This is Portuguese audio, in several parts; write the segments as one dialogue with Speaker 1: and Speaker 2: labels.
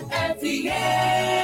Speaker 1: Cecília FM.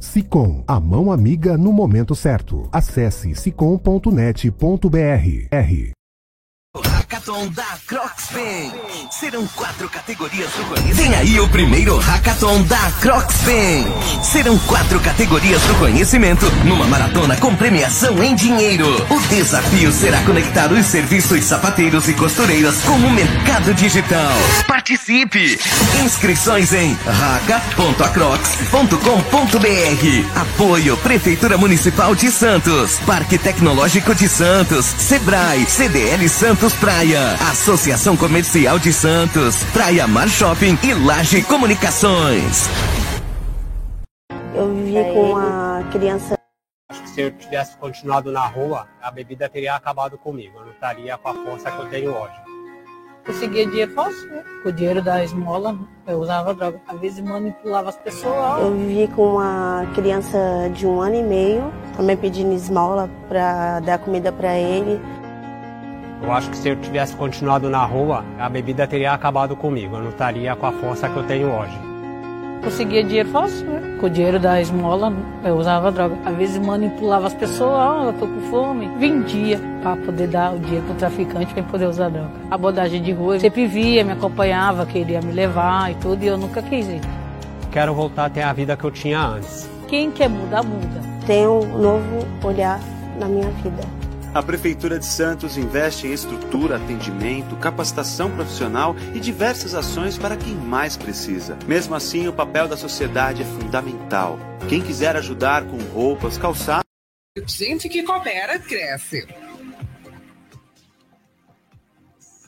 Speaker 2: SICOM, a mão amiga no momento certo. Acesse sicom.net.br.
Speaker 3: Hackathon da Crocspen. Serão quatro categorias do conhecimento. Vem aí o primeiro Hackathon da Crocspen. Serão quatro categorias do conhecimento numa maratona com premiação em dinheiro. O desafio será conectar os serviços sapateiros e costureiras com o mercado digital. Participe! Inscrições em raca.acrocs.com.br. Apoio Prefeitura Municipal de Santos, Parque Tecnológico de Santos, Sebrae, CDL Santos Praia, Associação Comercial de Santos, Praia Mar Shopping e Laje Comunicações.
Speaker 4: Eu vivi com uma criança.
Speaker 5: Acho que se eu tivesse continuado na rua, a bebida teria acabado comigo. Eu não estaria com a força que eu tenho hoje.
Speaker 6: Conseguia dinheiro fácil, né? Com o dinheiro da esmola, eu usava droga. Às vezes manipulava as pessoas.
Speaker 4: Eu vivi com uma criança de um ano e meio, também pedindo esmola para dar comida para ele.
Speaker 5: Eu acho que se eu tivesse continuado na rua, a bebida teria acabado comigo. Eu não estaria com a força que eu tenho hoje.
Speaker 6: Conseguia dinheiro fácil, né? Com o dinheiro da esmola, eu usava droga. Às vezes manipulava as pessoas, ah, eu tô com fome. Vendia para poder dar o dinheiro pro traficante para poder usar droga. Abordagem de rua, eu sempre via, me acompanhava, queria me levar e tudo, e eu nunca quis ir.
Speaker 5: Quero voltar a ter a vida que eu tinha antes.
Speaker 6: Quem quer mudar, muda.
Speaker 4: Tenho um novo olhar na minha vida.
Speaker 7: A Prefeitura de Santos investe em estrutura, atendimento, capacitação profissional e diversas ações para quem mais precisa. Mesmo assim, o papel da sociedade é fundamental. Quem quiser ajudar com roupas, calçados.
Speaker 8: Gente que coopera, cresce.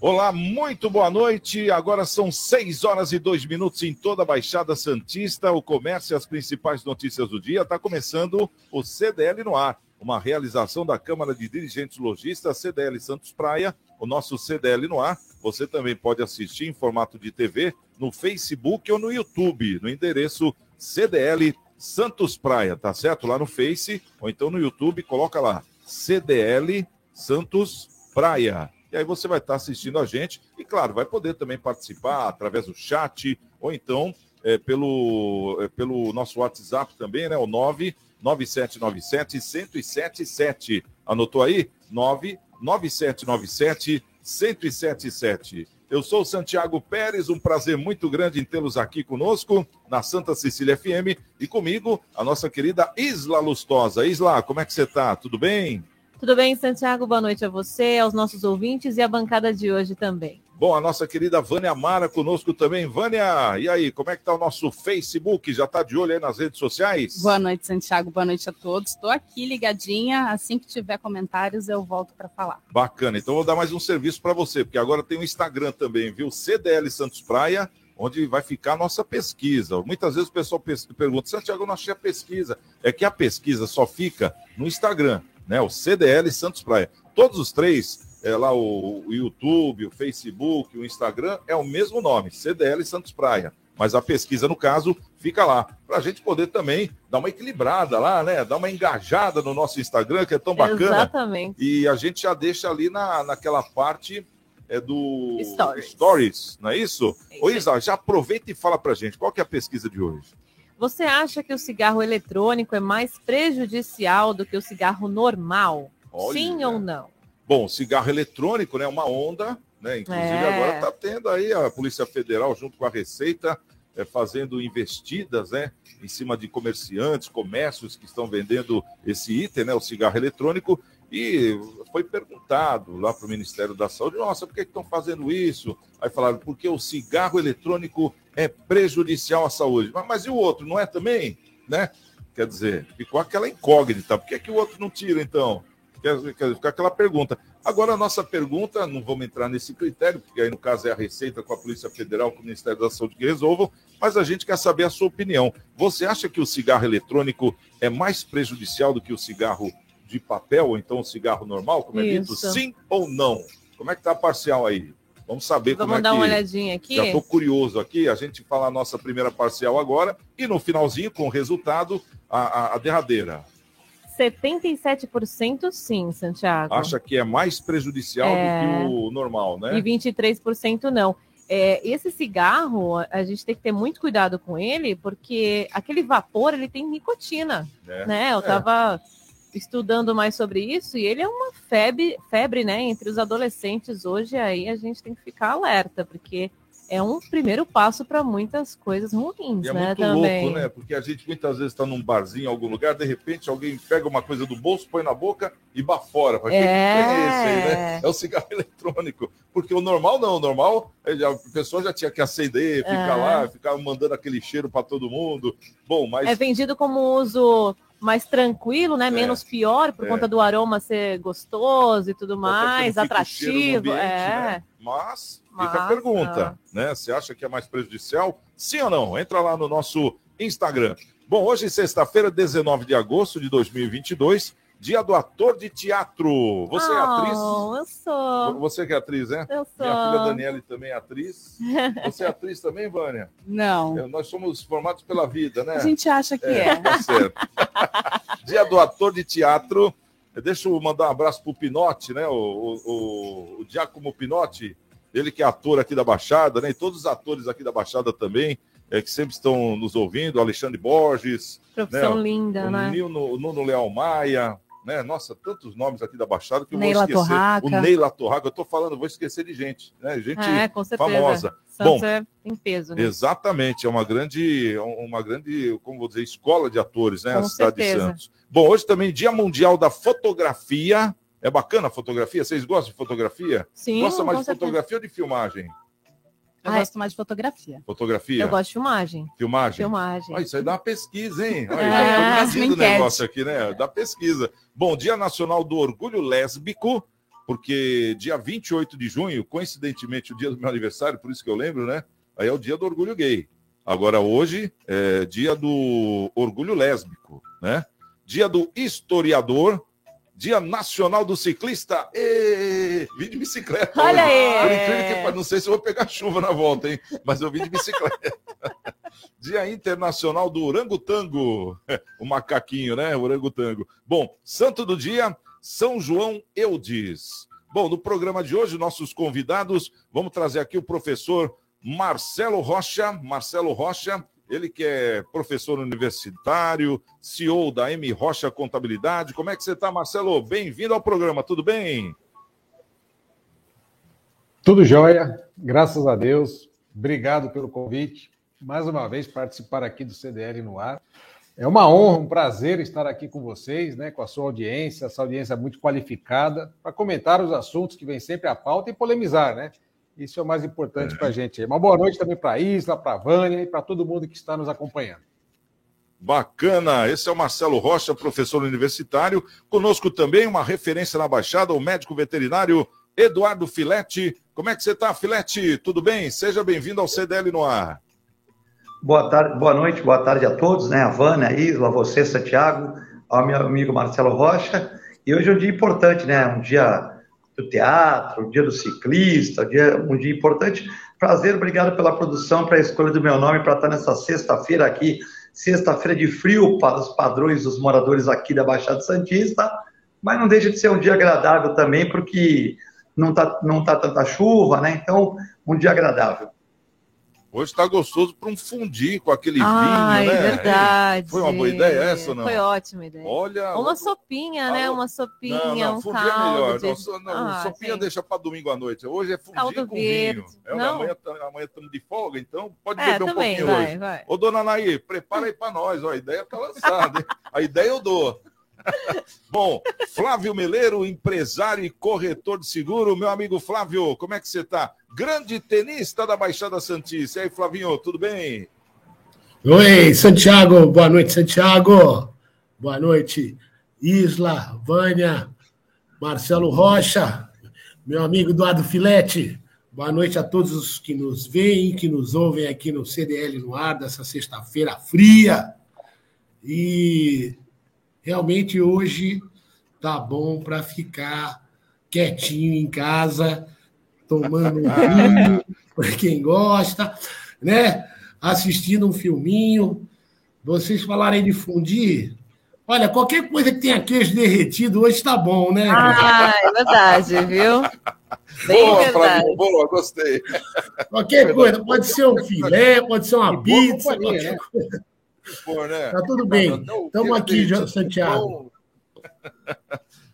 Speaker 9: Olá, muito boa noite. Agora são 6 horas e 2 minutos em toda a Baixada Santista. O comércio e as principais notícias do dia. Está começando o CDL no ar uma realização da Câmara de Dirigentes Logistas CDL Santos Praia, o nosso CDL no ar. Você também pode assistir em formato de TV no Facebook ou no YouTube, no endereço CDL Santos Praia, tá certo? Lá no Face ou então no YouTube, coloca lá CDL Santos Praia. E aí você vai estar assistindo a gente e, claro, vai poder também participar através do chat ou então é, pelo, é, pelo nosso WhatsApp também, né? O 9 9797 1077. Anotou aí? 99797 1077. Eu sou Santiago Pérez, um prazer muito grande em tê-los aqui conosco na Santa Cecília FM e comigo a nossa querida Isla Lustosa. Isla, como é que você está? Tudo bem?
Speaker 10: Tudo bem, Santiago? Boa noite a você, aos nossos ouvintes e à bancada de hoje também.
Speaker 9: Bom, a nossa querida Vânia Mara conosco também. Vânia, e aí, como é que está o nosso Facebook? Já está de olho aí nas redes sociais?
Speaker 11: Boa noite, Santiago. Boa noite a todos. Estou aqui ligadinha. Assim que tiver comentários, eu volto para falar.
Speaker 9: Bacana. Então, vou dar mais um serviço para você, porque agora tem o Instagram também, viu? CDL Santos Praia, onde vai ficar a nossa pesquisa. Muitas vezes o pessoal pergunta, Santiago, eu não achei a pesquisa. É que a pesquisa só fica no Instagram, né? O CDL Santos Praia. Todos os três é, lá o, o YouTube, o Facebook, o Instagram, é o mesmo nome, CDL Santos Praia. Mas a pesquisa, no caso, fica lá. Para a gente poder também dar uma equilibrada lá, né? Dar uma engajada no nosso Instagram, que é tão bacana.
Speaker 10: Exatamente.
Speaker 9: E a gente já deixa ali na, naquela parte é do
Speaker 10: Stories.
Speaker 9: Stories, não é isso? Ô, Isa, já aproveita e fala pra gente, qual que é a pesquisa de hoje?
Speaker 10: Você acha que o cigarro eletrônico é mais prejudicial do que o cigarro normal?
Speaker 9: Olha.
Speaker 10: Sim ou não?
Speaker 9: Bom, cigarro eletrônico, né? Uma onda, né? Inclusive
Speaker 10: É.
Speaker 9: agora está tendo aí a Polícia Federal junto com a Receita é, fazendo investidas, né? Em cima de comerciantes, comércios que estão vendendo esse item, né? O cigarro eletrônico. E foi perguntado lá para o Ministério da Saúde, nossa, por que estão fazendo isso? Aí falaram, porque o cigarro eletrônico é prejudicial à saúde. Mas, mas e o outro, não é também? Né? Quer dizer, ficou aquela incógnita. Por que, que o outro não tira, então? Quer, ficar aquela pergunta. Agora, a nossa pergunta, não vamos entrar nesse critério, porque aí no caso é a Receita com a Polícia Federal, com o Ministério da Saúde que resolvam, mas a gente quer saber a sua opinião. Você acha que o cigarro eletrônico é mais prejudicial do que o cigarro de papel, ou então o cigarro normal, como é dito? Sim ou não? Como é que tá a parcial aí? Vamos saber
Speaker 10: Vamos
Speaker 9: como é
Speaker 10: dar
Speaker 9: que...
Speaker 10: uma olhadinha aqui?
Speaker 9: Já estou curioso aqui, a gente fala a nossa primeira parcial agora, e no finalzinho, com o resultado, a, a- a derradeira.
Speaker 10: 77% sim, Santiago.
Speaker 9: Acha que é mais prejudicial
Speaker 10: É.
Speaker 9: do que o normal, né?
Speaker 10: E 23% não. É, esse cigarro, a gente tem que ter muito cuidado com ele, porque aquele vapor, ele tem nicotina,
Speaker 9: É.
Speaker 10: né? Eu
Speaker 9: É.
Speaker 10: estava estudando mais sobre isso e ele é uma febre, febre, né, entre os adolescentes hoje, aí a gente tem que ficar alerta, porque é um primeiro passo para muitas coisas ruins,
Speaker 9: E é
Speaker 10: né,
Speaker 9: muito
Speaker 10: também.
Speaker 9: louco, né? Porque a gente muitas vezes está num barzinho, em algum lugar, de repente alguém pega uma coisa do bolso, põe na boca e bafora. "Que
Speaker 10: É.
Speaker 9: que é esse aí, né? É o cigarro eletrônico. Porque o normal não, o normal, a pessoa já tinha que acender, ficar
Speaker 10: É.
Speaker 9: lá, ficar mandando aquele cheiro para todo mundo. Bom, mas
Speaker 10: É vendido como uso mais tranquilo, né?
Speaker 9: É.
Speaker 10: Menos pior, por
Speaker 9: É.
Speaker 10: conta do aroma ser gostoso e tudo mais, atrativo.
Speaker 9: ambiente,
Speaker 10: é.
Speaker 9: né? Mas, fica a pergunta, né? Você acha que é mais prejudicial? Sim ou não? Entra lá no nosso Instagram. Bom, hoje, sexta-feira, 19 de agosto de 2022, dia do ator de teatro. Você é atriz?
Speaker 10: Oh, eu sou.
Speaker 9: Você que é atriz, né?
Speaker 10: Eu sou.
Speaker 9: Minha filha Daniele também é atriz. Você é atriz também, Vânia?
Speaker 11: Não.
Speaker 9: É, Nós somos formados pela vida, né?
Speaker 11: A gente acha que é.
Speaker 9: Tá certo. Dia do ator de teatro. Deixa eu mandar um abraço pro Pinotti, né? O, o, o, o Giacomo Pinotti, ele que é ator aqui da Baixada, né? E todos os atores aqui da Baixada também, é, que sempre estão nos ouvindo, Alexandre Borges,
Speaker 10: Profissão
Speaker 9: né?
Speaker 10: linda,
Speaker 9: o
Speaker 10: né?
Speaker 9: Nuno, o Nuno Leal Maia, né? Nossa, tantos nomes aqui da Baixada que eu
Speaker 10: Neila
Speaker 9: vou esquecer.
Speaker 10: Torraca.
Speaker 9: O Neila Torraca, eu tô falando, vou esquecer de gente, né? Gente
Speaker 10: É,
Speaker 9: famosa.
Speaker 10: Santos
Speaker 9: Bom,
Speaker 10: é em peso, né?
Speaker 9: Exatamente, é uma grande, uma grande, como vou dizer, escola de atores, né?
Speaker 10: Com
Speaker 9: a cidade
Speaker 10: certeza.
Speaker 9: de Santos. Bom, hoje também Dia Mundial da Fotografia. É bacana a fotografia? Vocês gostam de fotografia?
Speaker 10: Sim,
Speaker 9: Gosta mais de
Speaker 10: certeza.
Speaker 9: fotografia ou de filmagem?
Speaker 11: Eu
Speaker 10: Ai.
Speaker 11: gosto mais de fotografia.
Speaker 9: Fotografia?
Speaker 10: Eu gosto de filmagem.
Speaker 9: Filmagem?
Speaker 10: Filmagem.
Speaker 9: Ah, isso aí dá uma pesquisa, hein? Olha,
Speaker 10: É,
Speaker 9: já tô o
Speaker 11: enquete.
Speaker 9: negócio aqui, né? Da pesquisa. Bom, Dia Nacional do Orgulho Lésbico, porque dia 28 de junho, coincidentemente, o dia do meu aniversário, por isso que eu lembro, né? Aí é o dia do orgulho gay. Agora, hoje é dia do orgulho lésbico, né? Dia do historiador, Dia Nacional do Ciclista. Ê, vim de bicicleta.
Speaker 10: Olha
Speaker 9: hoje.
Speaker 10: aí.
Speaker 9: Por que não sei se eu vou pegar chuva na volta, hein? Mas eu vim de bicicleta. Dia Internacional do Orangotango. O macaquinho, né? O orangotango. Bom, santo do dia, São João Eudes. Bom, no programa de hoje, nossos convidados, vamos trazer aqui o professor Marcelo Rocha. Marcelo Rocha, ele que é professor universitário, CEO da M Rocha Contabilidade. Como é que você está, Marcelo? Bem-vindo ao programa, tudo bem?
Speaker 1: Tudo jóia, graças a Deus. Obrigado pelo convite. Mais uma vez participar aqui do CDL no ar. É uma honra, um prazer estar aqui com vocês, né, com a sua audiência, essa audiência muito qualificada, para comentar os assuntos que vêm sempre à pauta e polemizar, né? Isso é o mais importante para a gente. Uma boa noite também para a Isla, para a Vânia e para todo mundo que está nos acompanhando.
Speaker 9: Bacana, esse é o Marcelo Rocha, professor universitário. Conosco também uma referência na Baixada, o médico veterinário Eduardo Filete. Como é que você está, Filete? Tudo bem? Seja bem-vindo ao CDL no ar.
Speaker 12: Boa tarde, boa noite, boa tarde a todos, né? A Vânia, a Isla, a você, Santiago, ao meu amigo Marcelo Rocha. E hoje é um dia importante, né? Um dia do teatro, o dia do ciclista, dia, um dia importante. Prazer, obrigado pela produção, para a escolha do meu nome, para estar nessa sexta-feira aqui, sexta-feira de frio para os padrões dos moradores aqui da Baixada Santista, mas não deixa de ser um dia agradável também, porque não está não tá tanta chuva, né? Então, um dia agradável.
Speaker 9: Hoje está gostoso para um fundir com aquele
Speaker 10: Ai,
Speaker 9: vinho, né?
Speaker 10: verdade.
Speaker 9: Foi uma boa ideia essa não?
Speaker 10: Foi ótima ideia.
Speaker 9: Olha.
Speaker 10: Uma sopinha, né? Uma sopinha,
Speaker 9: não, não,
Speaker 10: um
Speaker 9: fundir
Speaker 10: caldo.
Speaker 9: é melhor.
Speaker 10: de-
Speaker 9: Não,
Speaker 10: Ah,
Speaker 9: sopinha
Speaker 10: sim.
Speaker 9: deixa para domingo à noite. Hoje é fundir
Speaker 10: Caldo
Speaker 9: com
Speaker 10: verde.
Speaker 9: vinho. É,
Speaker 10: Não.
Speaker 9: amanhã tá- amanhã estamos de folga, então pode
Speaker 10: É,
Speaker 9: beber um pouquinho
Speaker 10: vai,
Speaker 9: hoje.
Speaker 10: vai.
Speaker 9: Ô, dona Naí, prepara aí para nós. Ó, a ideia tá lançada. A ideia eu dou. Bom, Flávio Meleiro, empresário e corretor de seguro. Meu amigo Flávio, como é que você tá? Grande tenista da Baixada Santista. E aí, Flavinho, tudo bem?
Speaker 13: Oi, Santiago. Boa noite, Santiago. Boa noite, Isla, Vânia, Marcelo Rocha, meu amigo Eduardo Filete. Boa noite a todos os que nos veem, que nos ouvem aqui no CDL no ar dessa sexta-feira fria. E realmente hoje tá bom para ficar quietinho em casa, tomando um vinho, para quem gosta, né? Assistindo um filminho. Vocês falarem de fundir. Olha, qualquer coisa que tenha queijo derretido hoje tá bom, né?
Speaker 10: Ah, é verdade, viu? Bem
Speaker 9: boa,
Speaker 10: verdade.
Speaker 9: Flavinho, boa, gostei.
Speaker 13: Qualquer coisa, pode ser um filé, pode ser uma pizza, qualquer
Speaker 9: né?
Speaker 13: coisa.
Speaker 9: Pô, né?
Speaker 13: Tá tudo bem. Estamos aqui,
Speaker 9: derretido,
Speaker 13: Santiago.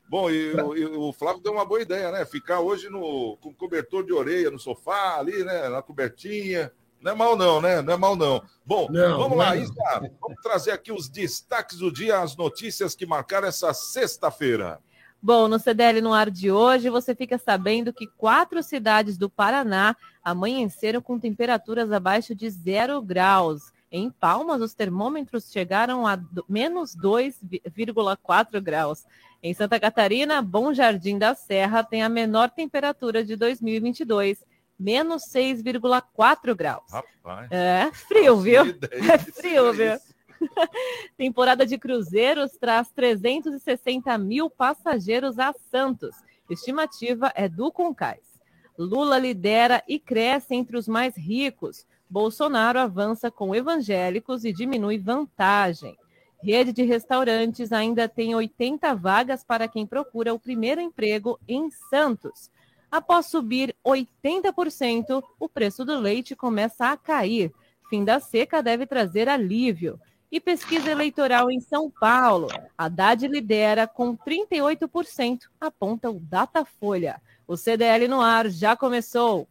Speaker 9: Bom, e, o- e o Flávio deu uma boa ideia, né? Ficar hoje no, com cobertor de orelha no sofá, ali, né? Na cobertinha. Não é mal, não, né? Não é mal, não. Bom,
Speaker 13: Não,
Speaker 9: vamos
Speaker 13: não
Speaker 9: lá,
Speaker 13: é.
Speaker 9: Isa. Vamos trazer aqui os destaques do dia, as notícias que marcaram essa sexta-feira.
Speaker 10: Bom, no CDL no ar de hoje, você fica sabendo que quatro cidades do Paraná amanheceram com temperaturas abaixo de zero graus. Em Palmas, os termômetros chegaram a menos 2,4 graus. Em Santa Catarina, Bom Jardim da Serra tem a menor temperatura de 2022, menos 6,4 graus.
Speaker 9: Rapaz.
Speaker 10: É frio, viu?
Speaker 9: ideia
Speaker 10: É frio, viu? Temporada de cruzeiros traz 360 mil passageiros a Santos. Estimativa é do Concais. Lula lidera e cresce entre os mais ricos. Bolsonaro avança com evangélicos e diminui vantagem. Rede de restaurantes ainda tem 80 vagas para quem procura o primeiro emprego em Santos. Após subir 80%, o preço do leite começa a cair. Fim da seca deve trazer alívio. E pesquisa eleitoral em São Paulo. Haddad lidera com 38%, aponta o Datafolha. O CDL no ar já começou.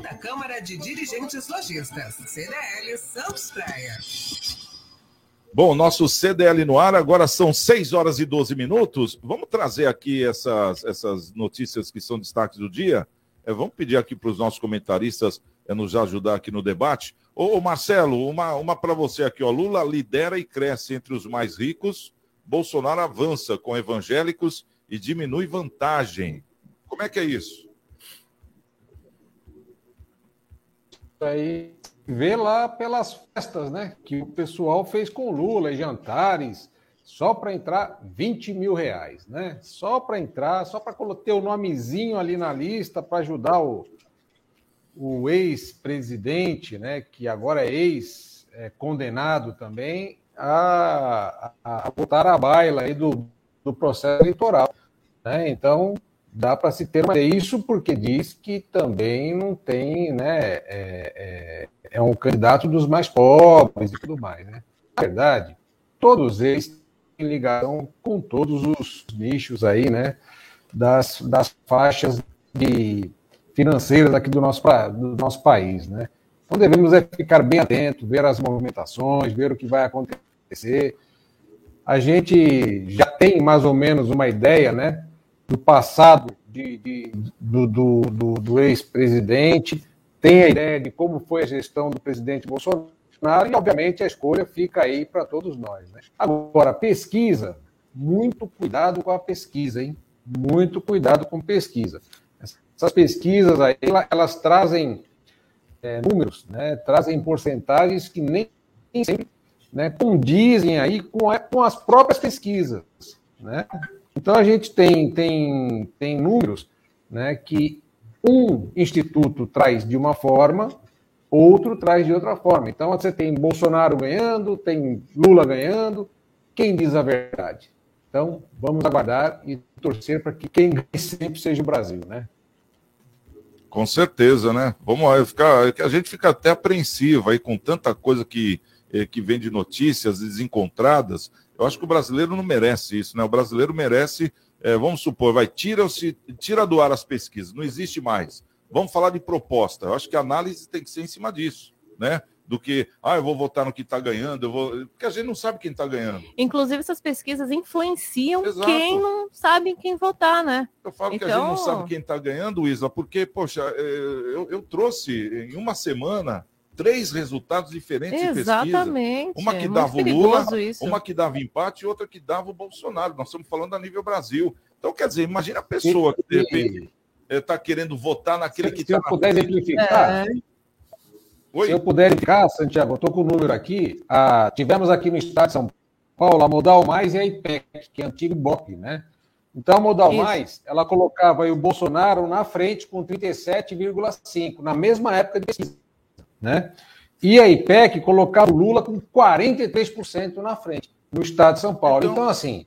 Speaker 8: Da Câmara de Dirigentes Lojistas, CDL Santos Praia.
Speaker 9: Bom, nosso CDL no ar, agora são 6 horas e 12 minutos. Vamos trazer aqui essas, essas notícias que são destaques do dia. É, vamos pedir aqui para os nossos comentaristas é, nos ajudar aqui no debate. Ô, ô, Marcelo, uma, uma para você aqui. Ó. Lula lidera e cresce entre os mais ricos. Bolsonaro avança com evangélicos e diminui vantagem. Como é que é isso?
Speaker 1: Aí vê lá pelas festas, né? Que o pessoal fez com Lula, jantares, só para entrar 20 mil reais, né? Só para entrar, só para ter o nomezinho ali na lista para ajudar o, o ex-presidente, né? Que agora é ex-condenado também, a, a, a botar a baila aí do, do processo eleitoral. Né? Então, dá para se ter uma ideia. Isso porque diz que também não tem, né? É, é, é um candidato dos mais pobres e tudo mais, né? Na verdade, todos eles têm ligação com todos os nichos aí, né? Das, das faixas de financeiras aqui do nosso, do nosso país, né? Então devemos é ficar bem atentos, ver as movimentações, ver o que vai acontecer. A gente já tem mais ou menos uma ideia, né? Do passado de, de- do, do, do- do ex-presidente, tem a ideia de como foi a gestão do presidente Bolsonaro, e, obviamente, a escolha fica aí para todos nós. né? Agora, pesquisa, muito cuidado com a pesquisa, hein? Muito cuidado com pesquisa. Essas pesquisas aí, ela- elas trazem é, números, né? trazem porcentagens que nem, sempre né, condizem aí com, com as próprias pesquisas. Né? Então a gente tem, tem, tem números né, que um instituto traz de uma forma, outro traz de outra forma. Então você tem Bolsonaro ganhando, tem Lula ganhando. Quem diz a verdade? Então vamos aguardar e torcer para que quem ganhe sempre seja o Brasil, né?
Speaker 9: Com certeza, né? Vamos ficar, a gente fica até apreensivo aí com tanta coisa que, eh, que vem de notícias desencontradas. Eu acho que o brasileiro não merece isso, né? O brasileiro merece, é, vamos supor, vai tira-se, tira do ar as pesquisas, não existe mais. Vamos falar de proposta. Eu acho que a análise tem que ser em cima disso, né? do que, ah, eu vou votar no que está ganhando, eu vou. Porque a gente não sabe quem está ganhando.
Speaker 10: Inclusive, essas pesquisas influenciam Exato. quem não sabe quem votar, né?
Speaker 9: Eu falo então... que a gente não então sabe quem está ganhando, Isa, porque, poxa, é, eu, eu trouxe em uma semana três resultados diferentes
Speaker 10: Exatamente.
Speaker 9: Uma que é dava o Lula, isso. uma que dava empate e outra que dava o Bolsonaro. Nós estamos falando a nível Brasil. Então, quer dizer, imagina a pessoa que de repente está querendo votar naquele
Speaker 1: se,
Speaker 9: que
Speaker 1: está. Se eu puder exemplificar, é. Oi? Se eu puder indicar, Santiago, eu estou com o número aqui. Ah, tivemos aqui no estado de São Paulo a Modal Mais e a IPEC, que é antigo BOP, né? Então, a Modal Isso. Mais, ela colocava o Bolsonaro na frente com 37,5%, na mesma época de pesquisa, né? E a IPEC colocava o Lula com 43% na frente, no estado de São Paulo. Então, então assim,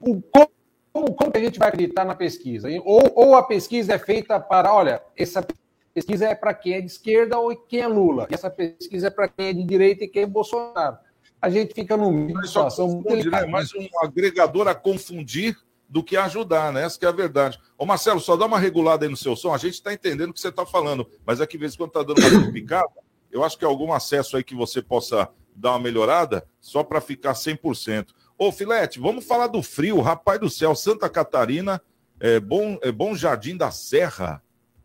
Speaker 1: o, como, como a gente vai acreditar na pesquisa? Ou, ou a pesquisa é feita para, olha, essa pesquisa é para quem é de esquerda ou quem é Lula. E essa pesquisa é para quem é de direita e quem é Bolsonaro. A gente fica no meio de situação
Speaker 9: confunde, né? Mais um agregador a confundir do que ajudar, né? Essa é a verdade. Ô Marcelo, só dá uma regulada aí no seu som. A gente está entendendo o que você está falando, mas aqui, de vez em quando, está dando uma picada. Eu acho que é algum acesso aí que você possa dar uma melhorada, só para ficar 100%. Ô, Filete, vamos falar do frio. Rapaz do céu, Santa Catarina, é, bom, é, bom Jardim da Serra,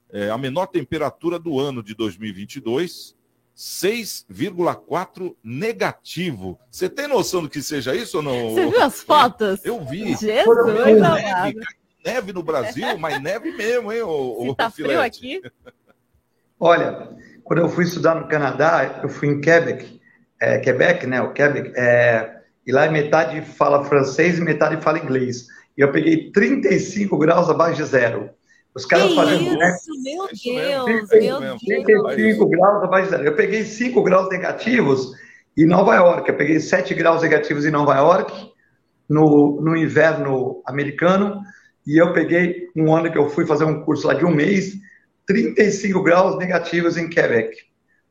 Speaker 9: é, a menor temperatura do ano de 2022, 6,4 negativo. Você tem noção do que seja isso ou não?
Speaker 10: Você viu as fotos?
Speaker 9: Eu vi.
Speaker 10: Jesus,
Speaker 9: neve, neve no Brasil, mas neve mesmo, hein, o,
Speaker 10: o tá frio aqui?
Speaker 12: Olha, quando eu fui estudar no Canadá, eu fui em Quebec, é, Quebec, né, o Quebec, é, e lá metade fala francês e metade fala inglês. E eu peguei 35 graus abaixo de zero. Os caras que fazendo.
Speaker 10: Isso, né? meu Deus, meu Deus.
Speaker 12: 35 graus abaixo de zero. Eu peguei 5 graus negativos em Nova York. Eu peguei 7 graus negativos em Nova York, no, no inverno americano. E eu peguei um ano que eu fui fazer um curso lá de um mês, 35 graus negativos em Quebec.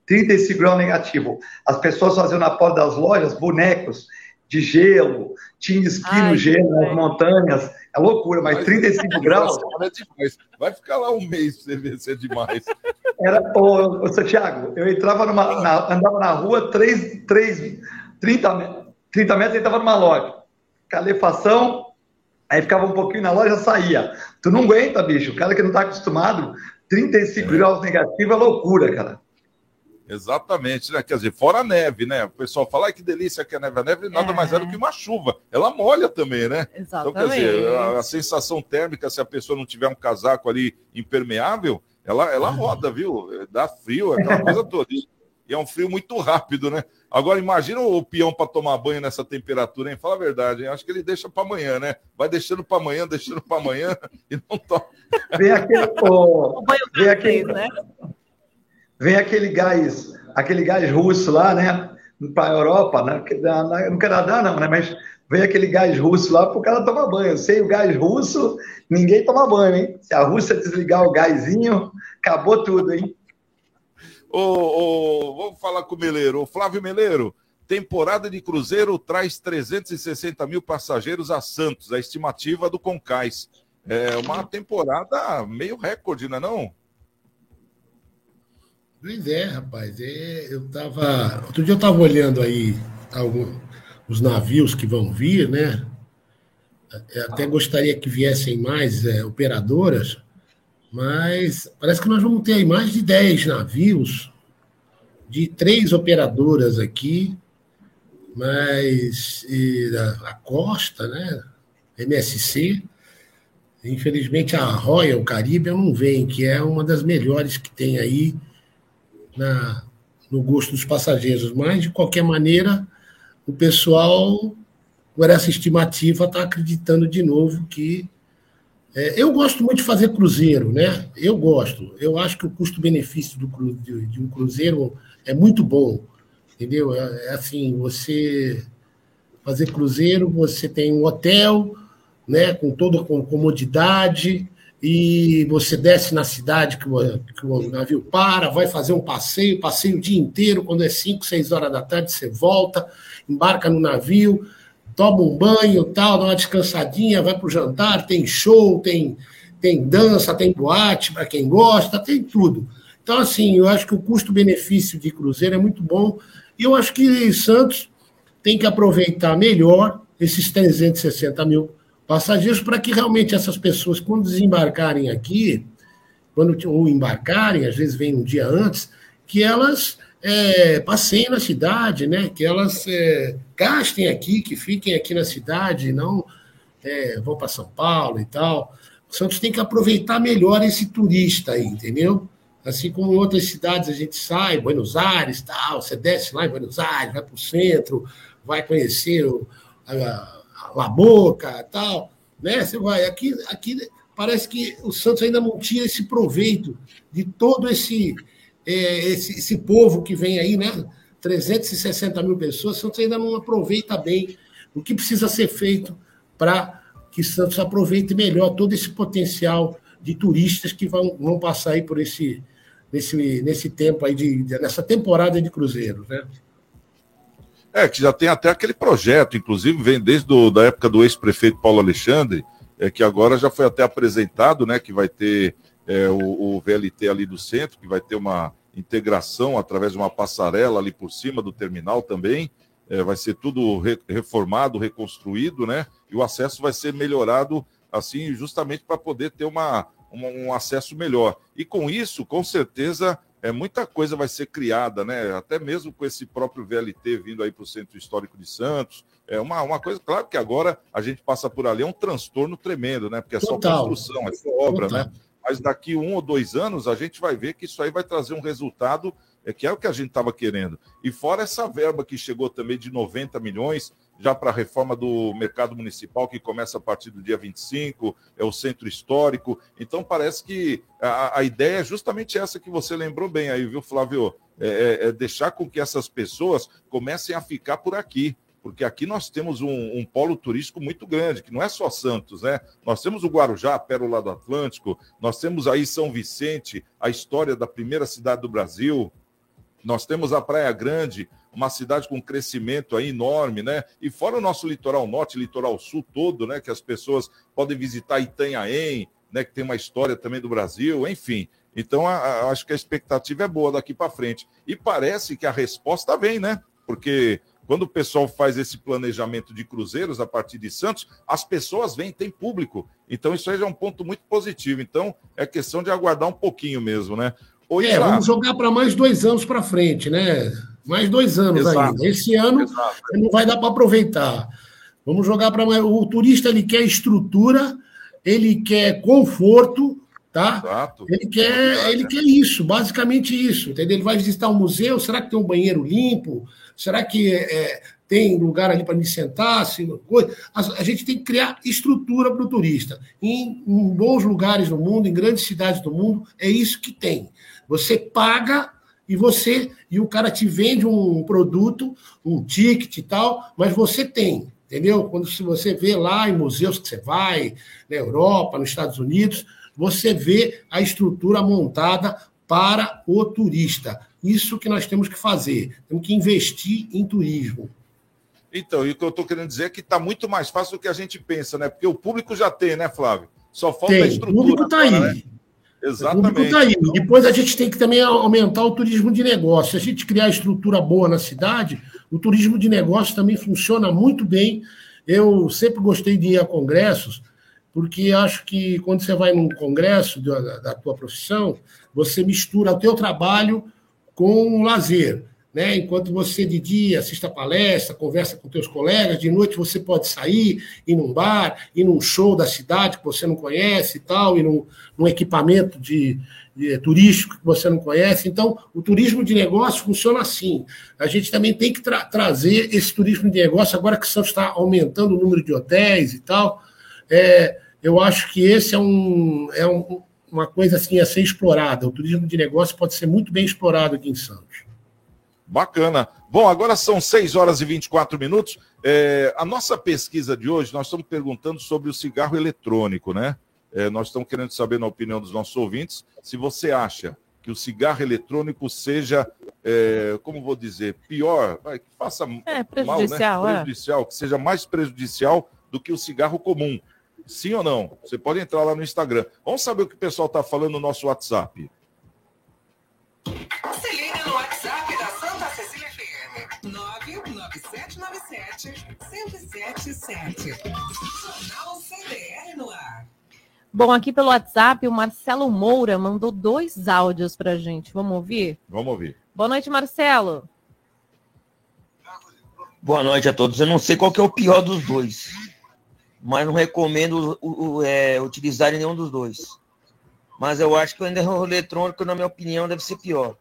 Speaker 12: 35 graus negativo. As pessoas faziam na porta das lojas bonecos de gelo, tinha esqui Ai, no gelo, nas montanhas. É loucura, mas 35 graus.
Speaker 9: É Vai ficar lá um mês pra você ver se é demais.
Speaker 12: Era, ô, ô Santiago, eu entrava numa. Na, andava na rua 3, 3, 30, 30 metros e entrava numa loja. Calefação, aí ficava um pouquinho na loja saía. Tu não aguenta, bicho. O cara que não tá acostumado, 35 é. graus negativo é loucura, cara.
Speaker 9: Exatamente, né? Quer dizer, fora a neve, né? O pessoal fala que delícia que a neve. A neve nada é. mais é do que uma chuva. Ela molha também, né?
Speaker 10: Exatamente.
Speaker 9: Então, quer dizer, a, a, sensação térmica, se a pessoa não tiver um casaco ali impermeável, ela, ela roda, viu? Dá frio, aquela coisa toda. E é um frio muito rápido, né? Agora, imagina o peão para tomar banho nessa temperatura, hein? Fala a verdade, hein? Acho que ele deixa para amanhã, né? Vai deixando para amanhã, deixando para amanhã e não toma.
Speaker 12: Vem aquele. Oh, o banho vem aquele, né? Vem aquele gás, aquele gás russo lá, né? Para a Europa, né? no Canadá não, né? Mas vem aquele gás russo lá para o cara tomar banho. Sem o gás russo, ninguém toma banho, hein? Se a Rússia desligar o gásinho, acabou tudo, hein?
Speaker 9: Ô, ô, vamos falar com o Meleiro. O Flávio Meleiro, temporada de cruzeiro traz 360 mil passageiros a Santos, a estimativa do Concais. É uma temporada meio recorde, não é não?
Speaker 13: Pois é, rapaz. É, eu tava. Outro dia eu estava olhando aí alguns, os navios que vão vir, né? Eu até gostaria que viessem mais é, operadoras, mas parece que nós vamos ter aí mais de 10 navios de três operadoras aqui, mas a, a Costa, né? MSC. Infelizmente a Royal Caribe não vem, que é uma das melhores que tem aí na, no gosto dos passageiros. Mas, de qualquer maneira, o pessoal, por essa estimativa, está acreditando de novo que. É, eu gosto muito de fazer cruzeiro, né? Eu gosto. Eu acho que o custo-benefício de, de um cruzeiro é muito bom, entendeu? É, é assim, você fazer cruzeiro, você tem um hotel, né, com toda a comodidade, e você desce na cidade que o, que o, navio para, vai fazer um passeio, passeio o dia inteiro, quando é 5, 6 horas da tarde, você volta, embarca no navio, toma um banho, tal, dá uma descansadinha, vai para o jantar, tem show, tem, tem dança, tem boate para quem gosta, tem tudo. Então, assim, eu acho que o custo-benefício de cruzeiro é muito bom, e eu acho que Santos tem que aproveitar melhor esses 360 mil passageiros para que realmente essas pessoas, quando desembarcarem aqui, quando ou embarcarem, às vezes vem um dia antes, que elas é, passeiem na cidade, né? que elas é, gastem aqui, que fiquem aqui na cidade, não é, vão para São Paulo e tal. O Santos tem que aproveitar melhor esse turista aí, entendeu? Assim como em outras cidades a gente sai, Buenos Aires, tal, você desce lá em Buenos Aires, vai para o centro, vai conhecer o, a, La Boca, tal, né? Você vai aqui, aqui parece que o Santos ainda não tinha esse proveito de todo esse é, esse, esse, povo que vem aí, né? 360 mil pessoas, Santos ainda não aproveita bem o que precisa ser feito para que Santos aproveite melhor todo esse potencial de turistas que vão, vão passar aí por esse nesse, nesse tempo aí de, nessa temporada de cruzeiros, né?
Speaker 9: É, que já tem até aquele projeto, inclusive vem desde do, da época do ex-prefeito Paulo Alexandre, é, que agora já foi até apresentado, né, que vai ter é, o, o, VLT ali do centro, que vai ter uma integração através de uma passarela ali por cima do terminal também, é, vai ser tudo re, reformado, reconstruído, né, e o acesso vai ser melhorado, assim, justamente para poder ter uma, um acesso melhor. E com isso, com certeza, é, muita coisa vai ser criada, né? Até mesmo com esse próprio VLT vindo aí para o Centro Histórico de Santos. É uma, uma coisa, claro que agora a gente passa por ali, é um transtorno tremendo, né? Porque é Total. só construção, é só obra, Total. né? Mas daqui um ou dois anos a gente vai ver que isso aí vai trazer um resultado é que é o que a gente estava querendo. E fora essa verba que chegou também de 90 milhões, já para a reforma do mercado municipal, que começa a partir do dia 25, é o centro histórico. Então, parece que a, a ideia é justamente essa que você lembrou bem aí, viu, Flávio? É, é, é deixar com que essas pessoas comecem a ficar por aqui porque aqui nós temos um, um, polo turístico muito grande, que não é só Santos, né? Nós temos o Guarujá, Pérola do Atlântico, nós temos aí São Vicente, a história da primeira cidade do Brasil, nós temos a Praia Grande, uma cidade com crescimento aí enorme, né? E fora o nosso litoral norte, litoral sul todo, né? Que as pessoas podem visitar Itanhaém, né? Que tem uma história também do Brasil, enfim. Então, a, a, acho que a expectativa é boa daqui para frente. E parece que a resposta vem, né? Porque quando o pessoal faz esse planejamento de cruzeiros a partir de Santos, as pessoas vêm, tem público. Então, isso aí já é um ponto muito positivo. Então, é questão de aguardar um pouquinho mesmo, né?
Speaker 13: Oi, é, vamos jogar para mais dois anos para frente, né? Mais dois anos Exato. ainda. Esse ano Exato. não vai dar para aproveitar. Vamos jogar para mais. O turista ele quer estrutura, ele quer conforto, tá? Exato. Ele quer, ele quer isso, basicamente isso, entendeu? Ele vai visitar um museu, será que tem um banheiro limpo? Será que é, tem lugar ali para me sentar? Assim, coisa? A, a, gente tem que criar estrutura para o turista. Em, em bons lugares no mundo, em grandes cidades do mundo, é isso que tem. Você paga e você e o cara te vende um produto, um ticket e tal, mas você tem, entendeu? Quando se você vê lá em museus que você vai, na Europa, nos Estados Unidos, você vê a estrutura montada para o turista. Isso que nós temos que fazer. Temos que investir em turismo.
Speaker 9: Então, e o que eu estou querendo dizer é que está muito mais fácil do que a gente pensa, né? Porque o público já tem, né, Flávio? Só falta tem. a estrutura.
Speaker 13: O público está aí. Né?
Speaker 9: Exatamente.
Speaker 13: Tá aí. Depois a gente tem que também aumentar o turismo de negócio. Se a gente criar estrutura boa na cidade, o turismo de negócio também funciona muito bem. Eu sempre gostei de ir a congressos, porque acho que quando você vai num congresso da, da tua profissão, você mistura o teu trabalho com o lazer. Né? Enquanto você de dia assiste a palestra, conversa com teus colegas, de noite você pode sair, ir num bar, ir num show da cidade que você não conhece e tal, ir num, num equipamento de, de, turístico que você não conhece. Então, o turismo de negócio funciona assim. A gente também tem que tra trazer esse turismo de negócio, agora que Santos está aumentando o número de hotéis e tal. É, eu acho que esse é um, é um, uma coisa assim a ser explorada. O turismo de negócio pode ser muito bem explorado aqui em Santos.
Speaker 9: Bacana. Bom, agora são 6 horas e 24 minutos. É, a nossa pesquisa de hoje, nós estamos perguntando sobre o cigarro eletrônico, né? É, nós estamos querendo saber, na opinião dos nossos ouvintes, se você acha que o cigarro eletrônico seja, é, como vou dizer, pior, que faça
Speaker 10: é, prejudicial,
Speaker 9: mal, né? prejudicial, que seja mais prejudicial do que o cigarro comum. Sim ou não? Você pode entrar lá no Instagram. Vamos saber o que o pessoal está falando no nosso WhatsApp.
Speaker 8: 99797-1077. Jornal CDL no ar.
Speaker 10: Bom, aqui pelo WhatsApp, o Marcelo Moura mandou dois áudios pra gente. Vamos ouvir?
Speaker 9: Vamos ouvir.
Speaker 10: Boa noite, Marcelo.
Speaker 14: Boa noite a todos. Eu não sei qual que é o pior dos dois, mas não recomendo o, o, é, utilizar nenhum dos dois. Mas eu acho que o enderro eletrônico, na minha opinião, deve ser pior.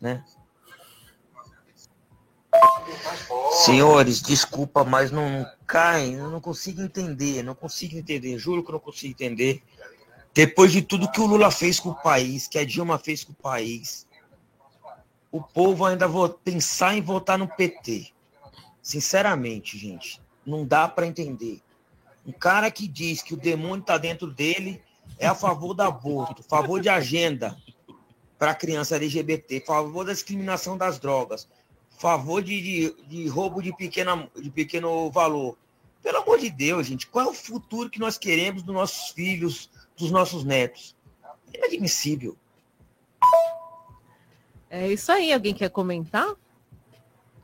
Speaker 14: Né? Senhores, desculpa, mas não caem, eu não consigo entender, não consigo entender, juro que não consigo entender. Depois de tudo que o Lula fez com o país, que a Dilma fez com o país, o povo ainda vai pensar em votar no PT. Sinceramente, gente, não dá para entender. Um cara que diz que o demônio está dentro dele é a favor do aborto, favor de agenda para criança LGBT, favor da discriminação das drogas, favor de, de, de, roubo de, pequena, de pequeno valor. Pelo amor de Deus, gente, qual é o futuro que nós queremos dos nossos filhos, dos nossos netos? Inadmissível.
Speaker 10: É isso aí. Alguém quer comentar?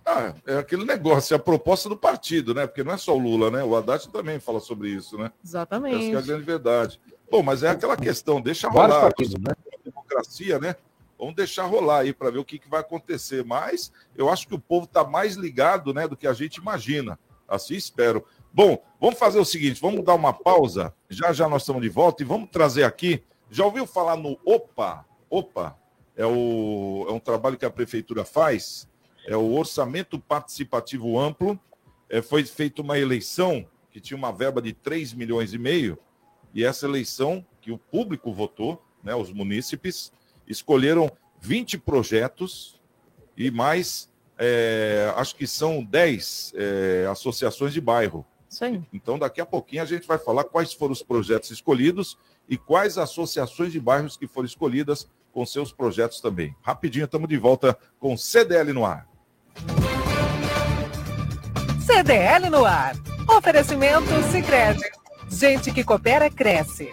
Speaker 9: Ah, é aquele negócio, é a proposta do partido, né? Porque não é só o Lula, né? O Haddad também fala sobre isso, né?
Speaker 10: Exatamente.
Speaker 9: Essa é a grande verdade. Bom, mas é aquela questão, deixa rolar. Partidos, né? Democracia, né? Vamos deixar rolar aí para ver o que, que vai acontecer. Mas eu acho que o povo está mais ligado né, do que a gente imagina. Assim espero. Bom, vamos fazer o seguinte: vamos dar uma pausa. Já já nós estamos de volta e vamos trazer aqui. Já ouviu falar no OPA? OPA é, o, é um trabalho que a prefeitura faz, é o Orçamento Participativo Amplo. É, foi feita uma eleição que tinha uma verba de 3 milhões e meio, e essa eleição que o público votou, né, os munícipes, escolheram 20 projetos e mais, é, acho que são 10 é, associações de bairro.
Speaker 10: Sim.
Speaker 9: Então, daqui a pouquinho a gente vai falar quais foram os projetos escolhidos e quais associações de bairros que foram escolhidas com seus projetos também. Rapidinho, estamos de volta com CDL no ar.
Speaker 8: CDL no ar. Oferecimento Sicredi. Gente que coopera cresce.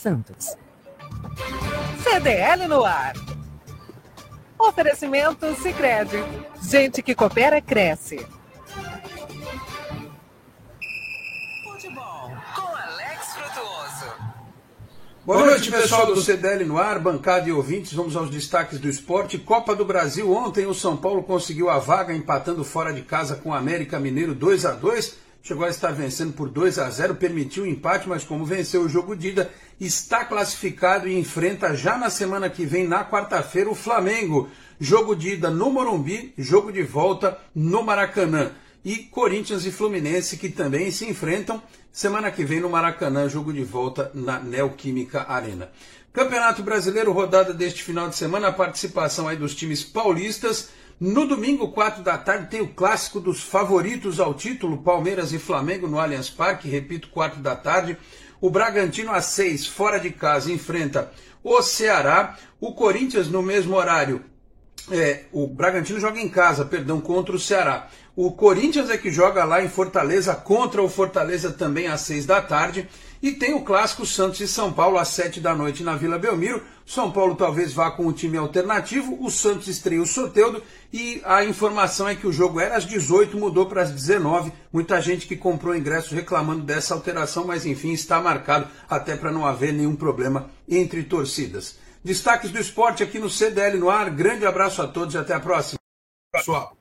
Speaker 10: Santos. CDL no ar. Oferecimento Sicredi. Gente que coopera cresce.
Speaker 8: Futebol com Alex Frutuoso.
Speaker 15: Boa noite, pessoal do CDL no ar, bancada e ouvintes. Vamos aos destaques do esporte. Copa do Brasil. Ontem o São Paulo conseguiu a vaga empatando fora de casa com o América Mineiro 2 a 2 chegou a estar vencendo por 2 a 0, permitiu o empate, mas como venceu o jogo de ida, está classificado e enfrenta já na semana que vem, na quarta-feira, o Flamengo. Jogo de ida no Morumbi, jogo de volta no Maracanã. E Corinthians e Fluminense que também se enfrentam semana que vem no Maracanã, jogo de volta na Neoquímica Arena. Campeonato Brasileiro, rodada deste final de semana, a participação aí dos times paulistas. No domingo, 4 da tarde, tem o clássico dos favoritos ao título, Palmeiras e Flamengo no Allianz Parque, repito, 4 da tarde. O Bragantino às 6, fora de casa, enfrenta o Ceará. O Corinthians no mesmo horário. É, o Bragantino joga em casa, perdão, contra o Ceará. O Corinthians é que joga lá em Fortaleza contra o Fortaleza também às 6 da tarde. E tem o clássico Santos e São Paulo às 7 da noite na Vila Belmiro. São Paulo talvez vá com um time alternativo, o Santos estreia o Soteudo e a informação é que o jogo era às 18, mudou para as 19. Muita gente que comprou ingresso reclamando dessa alteração, mas enfim, está marcado até para não haver nenhum problema entre torcidas. Destaques do esporte aqui no CDL no ar. Grande abraço a todos e até a próxima. Pessoal.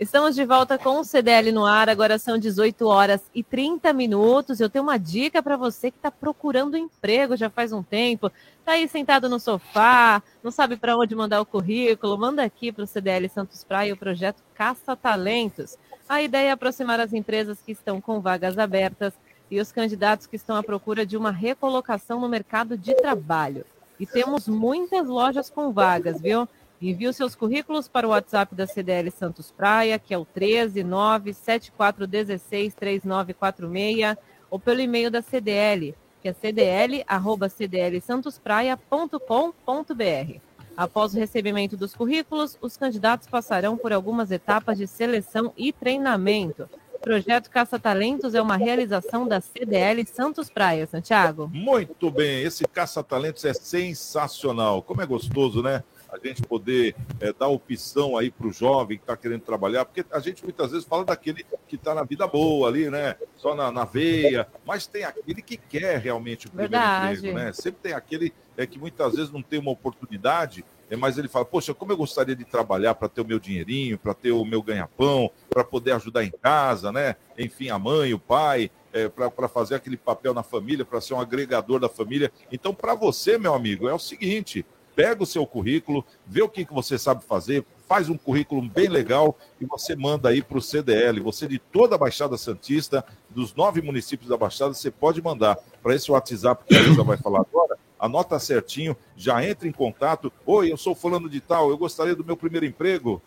Speaker 10: Estamos de volta com o CDL no ar, agora são 18 horas e 30 minutos. Eu tenho uma dica para você que está procurando emprego já faz um tempo, está aí sentado no sofá, não sabe para onde mandar o currículo, manda aqui para o CDL Santos Praia o projeto Caça Talentos. A ideia é aproximar as empresas que estão com vagas abertas e os candidatos que estão à procura de uma recolocação no mercado de trabalho. E temos muitas lojas com vagas, viu? Envie os seus currículos para o WhatsApp da CDL Santos Praia, que é o 13974163946, ou pelo e-mail da CDL, que é cdl@cdlsantospraia.com.br. Após o recebimento dos currículos, os candidatos passarão por algumas etapas de seleção e treinamento. O projeto Caça Talentos é uma realização da CDL Santos Praia, Santiago.
Speaker 9: Muito bem, esse Caça Talentos é sensacional. Como é gostoso, né? A gente poder é, dar opção aí para o jovem que está querendo trabalhar, porque a gente muitas vezes fala daquele que está na vida boa ali, né? Só na, na veia, mas tem aquele que quer realmente o primeiro
Speaker 10: Verdade.
Speaker 9: emprego, né? Sempre tem aquele é, que muitas vezes não tem uma oportunidade, é, mas ele fala, poxa, como eu gostaria de trabalhar para ter o meu dinheirinho, para ter o meu ganha-pão, para poder ajudar em casa, né? Enfim, a mãe, o pai, é, para fazer aquele papel na família, para ser um agregador da família. Então, para você, meu amigo, é o seguinte: pega o seu currículo, vê o que, que você sabe fazer, faz um currículo bem legal e você manda aí para o CDL. Você de toda a Baixada Santista, dos nove municípios da Baixada, você pode mandar para esse WhatsApp que a Elisa vai falar agora. Anota certinho, já entra em contato. Oi, eu sou fulano de tal, eu gostaria do meu primeiro emprego.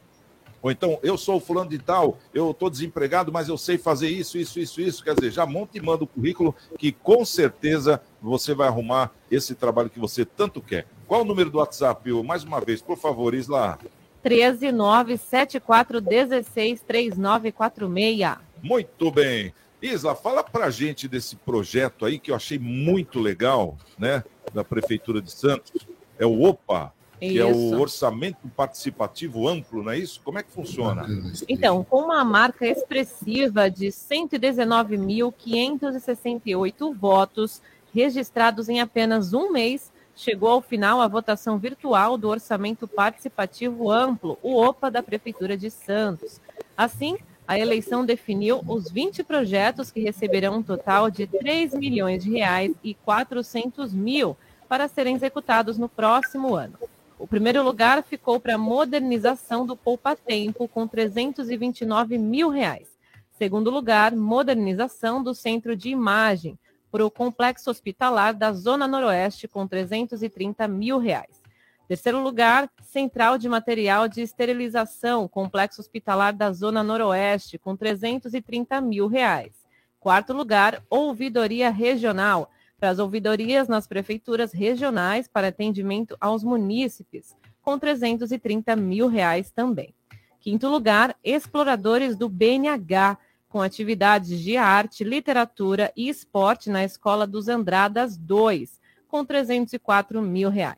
Speaker 9: Ou então, eu sou fulano de tal, eu estou desempregado, mas eu sei fazer isso, isso, isso, isso. Quer dizer, já monta e manda o currículo que com certeza você vai arrumar esse trabalho que você tanto quer. Qual o número do WhatsApp? Mais uma vez, por favor, Isla.
Speaker 10: 13974163946.
Speaker 9: Muito bem. Isla, fala pra gente desse projeto aí que eu achei muito legal, né? Da Prefeitura de Santos. É o OPA, que é o. Orçamento Participativo Amplo, não é isso? Como é que funciona?
Speaker 10: Então, com uma marca expressiva de 119.568 votos registrados em apenas um mês, chegou ao final a votação virtual do Orçamento Participativo Amplo, o OPA da Prefeitura de Santos. Assim, a eleição definiu os 20 projetos que receberão um total de 3 milhões de reais e 400 mil para serem executados no próximo ano. O primeiro lugar ficou para a modernização do Poupa Tempo, com 329 mil reais. Segundo lugar, modernização do Centro de Imagem, para o complexo hospitalar da Zona Noroeste com 330 mil reais. Terceiro lugar, Central de Material de Esterilização, Complexo Hospitalar da Zona Noroeste, com 330 mil reais. Quarto lugar, Ouvidoria Regional, para as ouvidorias nas prefeituras regionais para atendimento aos munícipes, com 330 mil reais também. Quinto lugar, Exploradores do BNH, com atividades de arte, literatura e esporte na Escola dos Andradas 2, com 304 mil reais.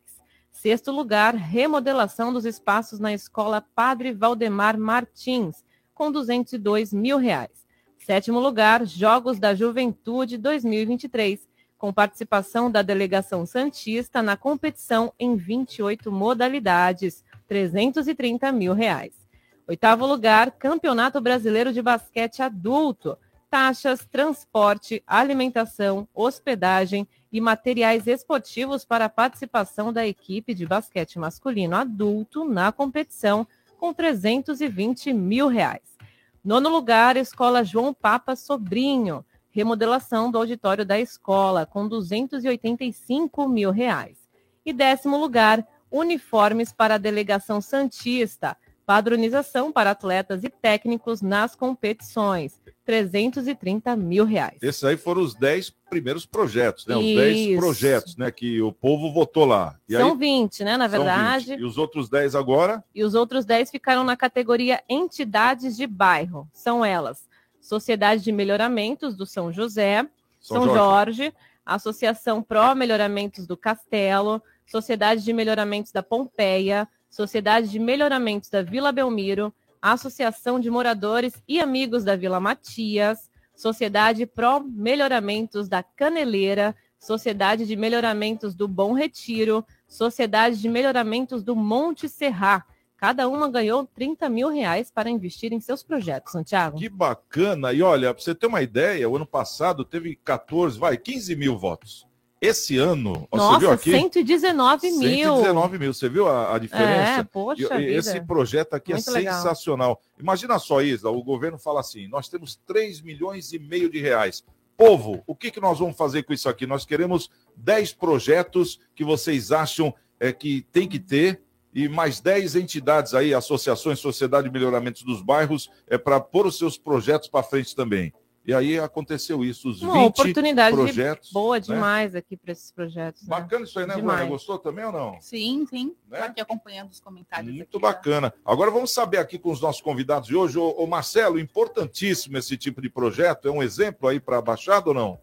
Speaker 10: Sexto lugar, remodelação dos espaços na Escola Padre Valdemar Martins, com 202 mil reais. Sétimo lugar, Jogos da Juventude 2023, com participação da delegação Santista na competição em 28 modalidades, 330 mil reais. Oitavo lugar, Campeonato Brasileiro de Basquete Adulto, taxas, transporte, alimentação, hospedagem e materiais esportivos para a participação da equipe de basquete masculino adulto na competição, com 320 mil reais. Nono lugar, Escola João Papa Sobrinho, remodelação do auditório da escola, com 285 mil reais. E décimo lugar, uniformes para a delegação Santista, padronização para atletas e técnicos nas competições, 330 mil reais.
Speaker 9: Esses aí foram os 10 primeiros projetos, né? Os 10 projetos, né? Que o povo votou lá.
Speaker 10: E São aí, 20, né? Na verdade.
Speaker 9: E os outros 10 agora?
Speaker 10: E os outros 10 ficaram na categoria entidades de bairro. São elas: Sociedade de Melhoramentos do São José, São, São Jorge. Jorge, Associação Pró Melhoramentos do Castelo, Sociedade de Melhoramentos da Pompeia, Sociedade de Melhoramentos da Vila Belmiro, Associação de Moradores e Amigos da Vila Matias, Sociedade Pro Melhoramentos da Caneleira, Sociedade de Melhoramentos do Bom Retiro, Sociedade de Melhoramentos do Monte Serra. Cada uma ganhou 30 mil reais para investir em seus projetos, Santiago.
Speaker 9: Que bacana! E olha, para você ter uma ideia, o ano passado teve 14, vai, 15 mil votos. Esse ano,
Speaker 10: Nossa,
Speaker 9: você viu aqui?
Speaker 10: 119 mil.
Speaker 9: 119 mil, você viu a, a diferença?
Speaker 10: É, poxa
Speaker 9: e, Esse projeto aqui é Muito é legal. sensacional. Imagina só, Isla, o governo fala assim, nós temos 3 milhões e meio de reais. Povo, o que, que nós vamos fazer com isso aqui? Nós queremos 10 projetos que vocês acham é, que tem que ter e mais 10 entidades aí, associações, Sociedade de Melhoramentos dos Bairros, é, para pôr os seus projetos para frente também. E aí aconteceu isso, os Uma 20 oportunidade projetos.
Speaker 10: boa né? demais né? aqui para esses projetos.
Speaker 9: Né? Bacana isso aí, né, Vânia? Gostou também ou não?
Speaker 11: Sim, sim. Estou né? aqui acompanhando os comentários.
Speaker 9: Muito aqui, bacana. Tá? Agora vamos saber aqui com os nossos convidados de hoje. Ô, ô, Marcelo, importantíssimo esse tipo de projeto. É um exemplo aí para a Baixada ou não?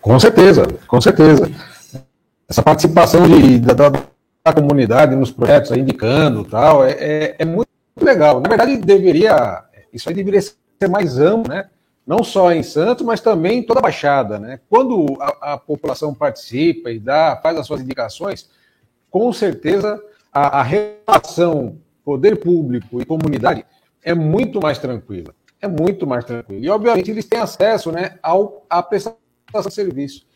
Speaker 1: Com certeza, com certeza. Essa participação de, da, da comunidade nos projetos, aí, indicando tal, é, é, é muito legal. Na verdade, deveria. Isso aí deveria ser ser mais amplo, né? não só em Santos, mas também em toda a Baixada. Né? Quando a, a, população participa e dá, faz as suas indicações, com certeza a, a, relação poder público e comunidade é muito mais tranquila. É muito mais tranquila. E, obviamente, eles têm acesso né, ao, à prestação de serviço.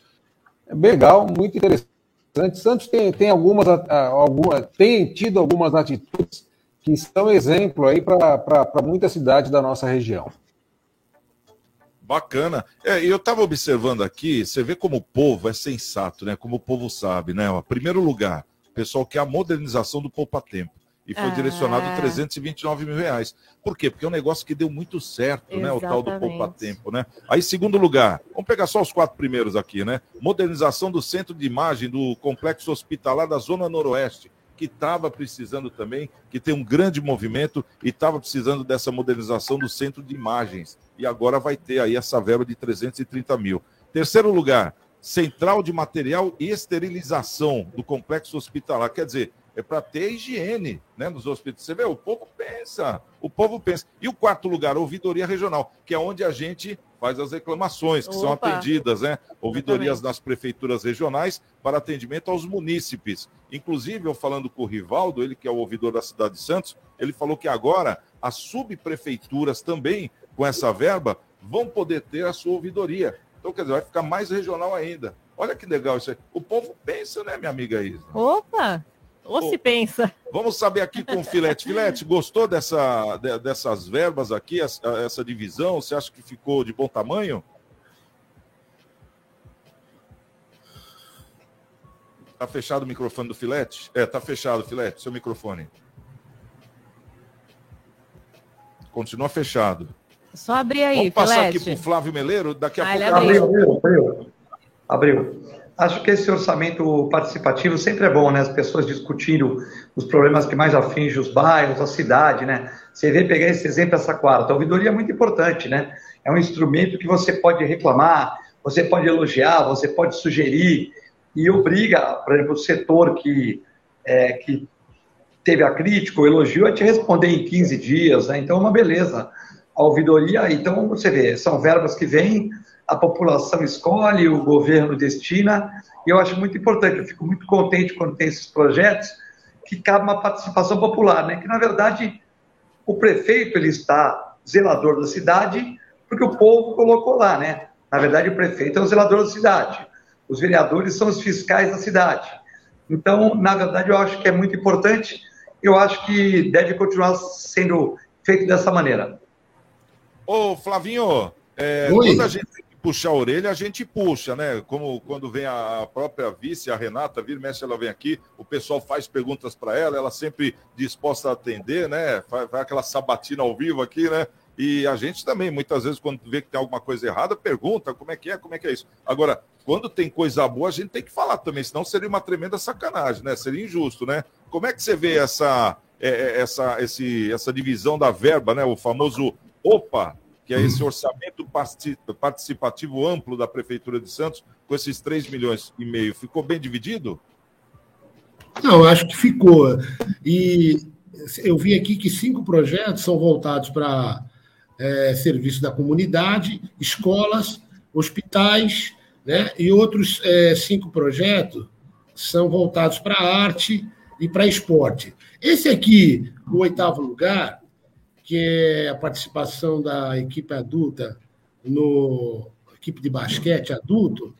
Speaker 1: É bem legal, muito interessante. Santos tem, tem algumas, algumas tem tido algumas atitudes que são exemplo aí para muitas cidades da nossa região.
Speaker 9: Bacana. É, eu estava observando aqui, você vê como o povo é sensato, né? Como o povo sabe, né? Ó, primeiro lugar, o pessoal quer a modernização do Poupa Tempo. E foi ah. direcionado 329 mil reais. Por quê? Porque é um negócio que deu muito certo, Exatamente. né? O tal do Poupa Tempo, né? Aí, segundo lugar, vamos pegar só os quatro primeiros aqui, né? Modernização do centro de imagem do complexo hospitalar da Zona Noroeste que estava precisando também, que tem um grande movimento e estava precisando dessa modernização do centro de imagens. E agora vai ter aí essa verba de 330 mil. Terceiro lugar, central de material e esterilização do complexo hospitalar. Quer dizer, é para ter higiene né, nos hospitais. Você vê, o povo pensa, o povo pensa. E o quarto lugar, ouvidoria regional, que é onde a gente faz as reclamações que Opa. são atendidas, né? Ouvidorias nas prefeituras regionais para atendimento aos munícipes. Inclusive, eu falando com o Rivaldo, ele que é o ouvidor da cidade de Santos, ele falou que agora as subprefeituras também, com essa verba, vão poder ter a sua ouvidoria. Então, quer dizer, vai ficar mais regional ainda. Olha que legal isso aí. O povo pensa, né, minha amiga Isa?
Speaker 10: Opa! Ou se pensa.
Speaker 9: Vamos saber aqui com o Filete. Filete, gostou dessa, dessas verbas aqui, essa, essa divisão? Você acha que ficou de bom tamanho? Tá fechado o microfone do Filete? É, tá fechado, Filete, seu microfone. Continua fechado.
Speaker 10: É só abrir aí,
Speaker 9: Vamos passar
Speaker 10: Filete.
Speaker 9: aqui pro Flávio Meleiro, daqui a
Speaker 10: ah,
Speaker 9: pouco...
Speaker 10: Abriu,
Speaker 12: abriu, abriu. abriu. Acho que esse orçamento participativo sempre é bom, né? As pessoas discutiram os problemas que mais afligem os bairros, a cidade, né? Você vê pegar esse exemplo, essa quarta. A ouvidoria é muito importante, né? É um instrumento que você pode reclamar, você pode elogiar, você pode sugerir e obriga, por exemplo, o setor que, é, que teve a crítica, o elogio, a te responder em 15 dias, né? Então é uma beleza. A ouvidoria, então você vê, são verbas que vêm, a população escolhe, o governo destina, e eu acho muito importante, eu fico muito contente quando tem esses projetos que cabe uma participação popular, né? Que na verdade o prefeito ele está zelador da cidade porque o povo colocou lá, né? Na verdade o prefeito é o zelador da cidade, os vereadores são os fiscais da cidade. Então, na verdade, eu acho que é muito importante. Eu acho que deve continuar sendo feito dessa maneira.
Speaker 9: Ô, Flavinho, é, quando a gente puxar a orelha, a gente puxa, né? Como quando vem a própria vice, a Renata, vira e mexe, ela vem aqui, o pessoal faz perguntas para ela, ela sempre disposta a atender, né? Faz, faz aquela sabatina ao vivo aqui, né? E a gente também, muitas vezes, quando vê que tem alguma coisa errada, pergunta como é que é, como é que é isso. Agora, quando tem coisa boa, a gente tem que falar também, senão seria uma tremenda sacanagem, né? Seria injusto, né? Como é que você vê essa, é, é, essa, esse, essa divisão da verba, né? O famoso OPA, que é esse orçamento parti- participativo amplo da Prefeitura de Santos, com esses 3 milhões e meio. Ficou bem dividido?
Speaker 13: Não, acho que ficou. E eu vi aqui que cinco projetos são voltados para é, serviço da comunidade, escolas, hospitais, né? e outros é, cinco projetos são voltados para arte e para esporte. Esse aqui, o oitavo lugar, que é a participação da equipe adulta no equipe de basquete adulto,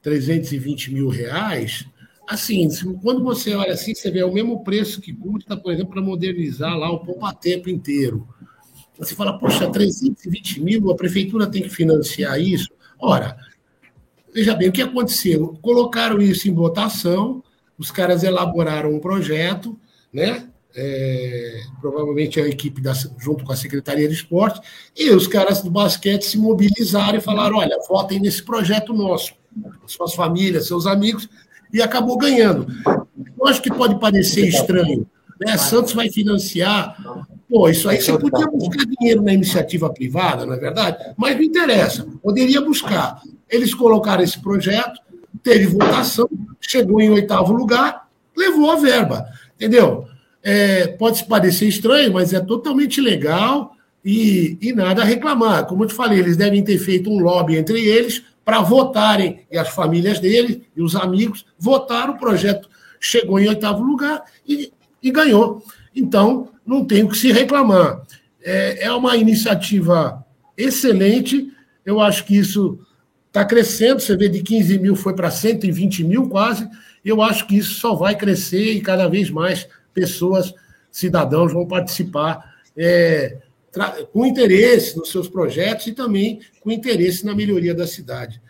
Speaker 13: 320 mil reais. Assim, quando você olha assim, você vê é o mesmo preço que custa, por exemplo, para modernizar lá o poupa-tempo inteiro. Você fala, poxa, 320 mil, a prefeitura tem que financiar isso? Ora, veja bem, o que aconteceu? Colocaram isso em votação, os caras elaboraram um projeto, né? É, provavelmente a equipe da, junto com a Secretaria de Esporte, e os caras do basquete se mobilizaram e falaram: olha, votem nesse projeto nosso, suas famílias, seus amigos, e acabou ganhando. Eu acho que pode parecer estranho, né? Santos vai financiar. Pô, isso aí você podia buscar dinheiro na iniciativa privada, não é verdade? Mas não interessa, poderia buscar. Eles colocaram esse projeto, teve votação, chegou em oitavo lugar, levou a verba, entendeu? É, pode parecer estranho, mas é totalmente legal e, e nada a reclamar. Como eu te falei, eles devem ter feito um lobby entre eles para votarem, e as famílias dele e os amigos votaram, o projeto chegou em oitavo lugar e, e ganhou. Então, não tem o que se reclamar. É, é uma iniciativa excelente, eu acho que isso está crescendo, você vê de 15 mil foi para 120 mil quase, eu acho que isso só vai crescer e cada vez mais pessoas, cidadãos vão participar é, com interesse nos seus projetos e também com interesse na melhoria da cidade.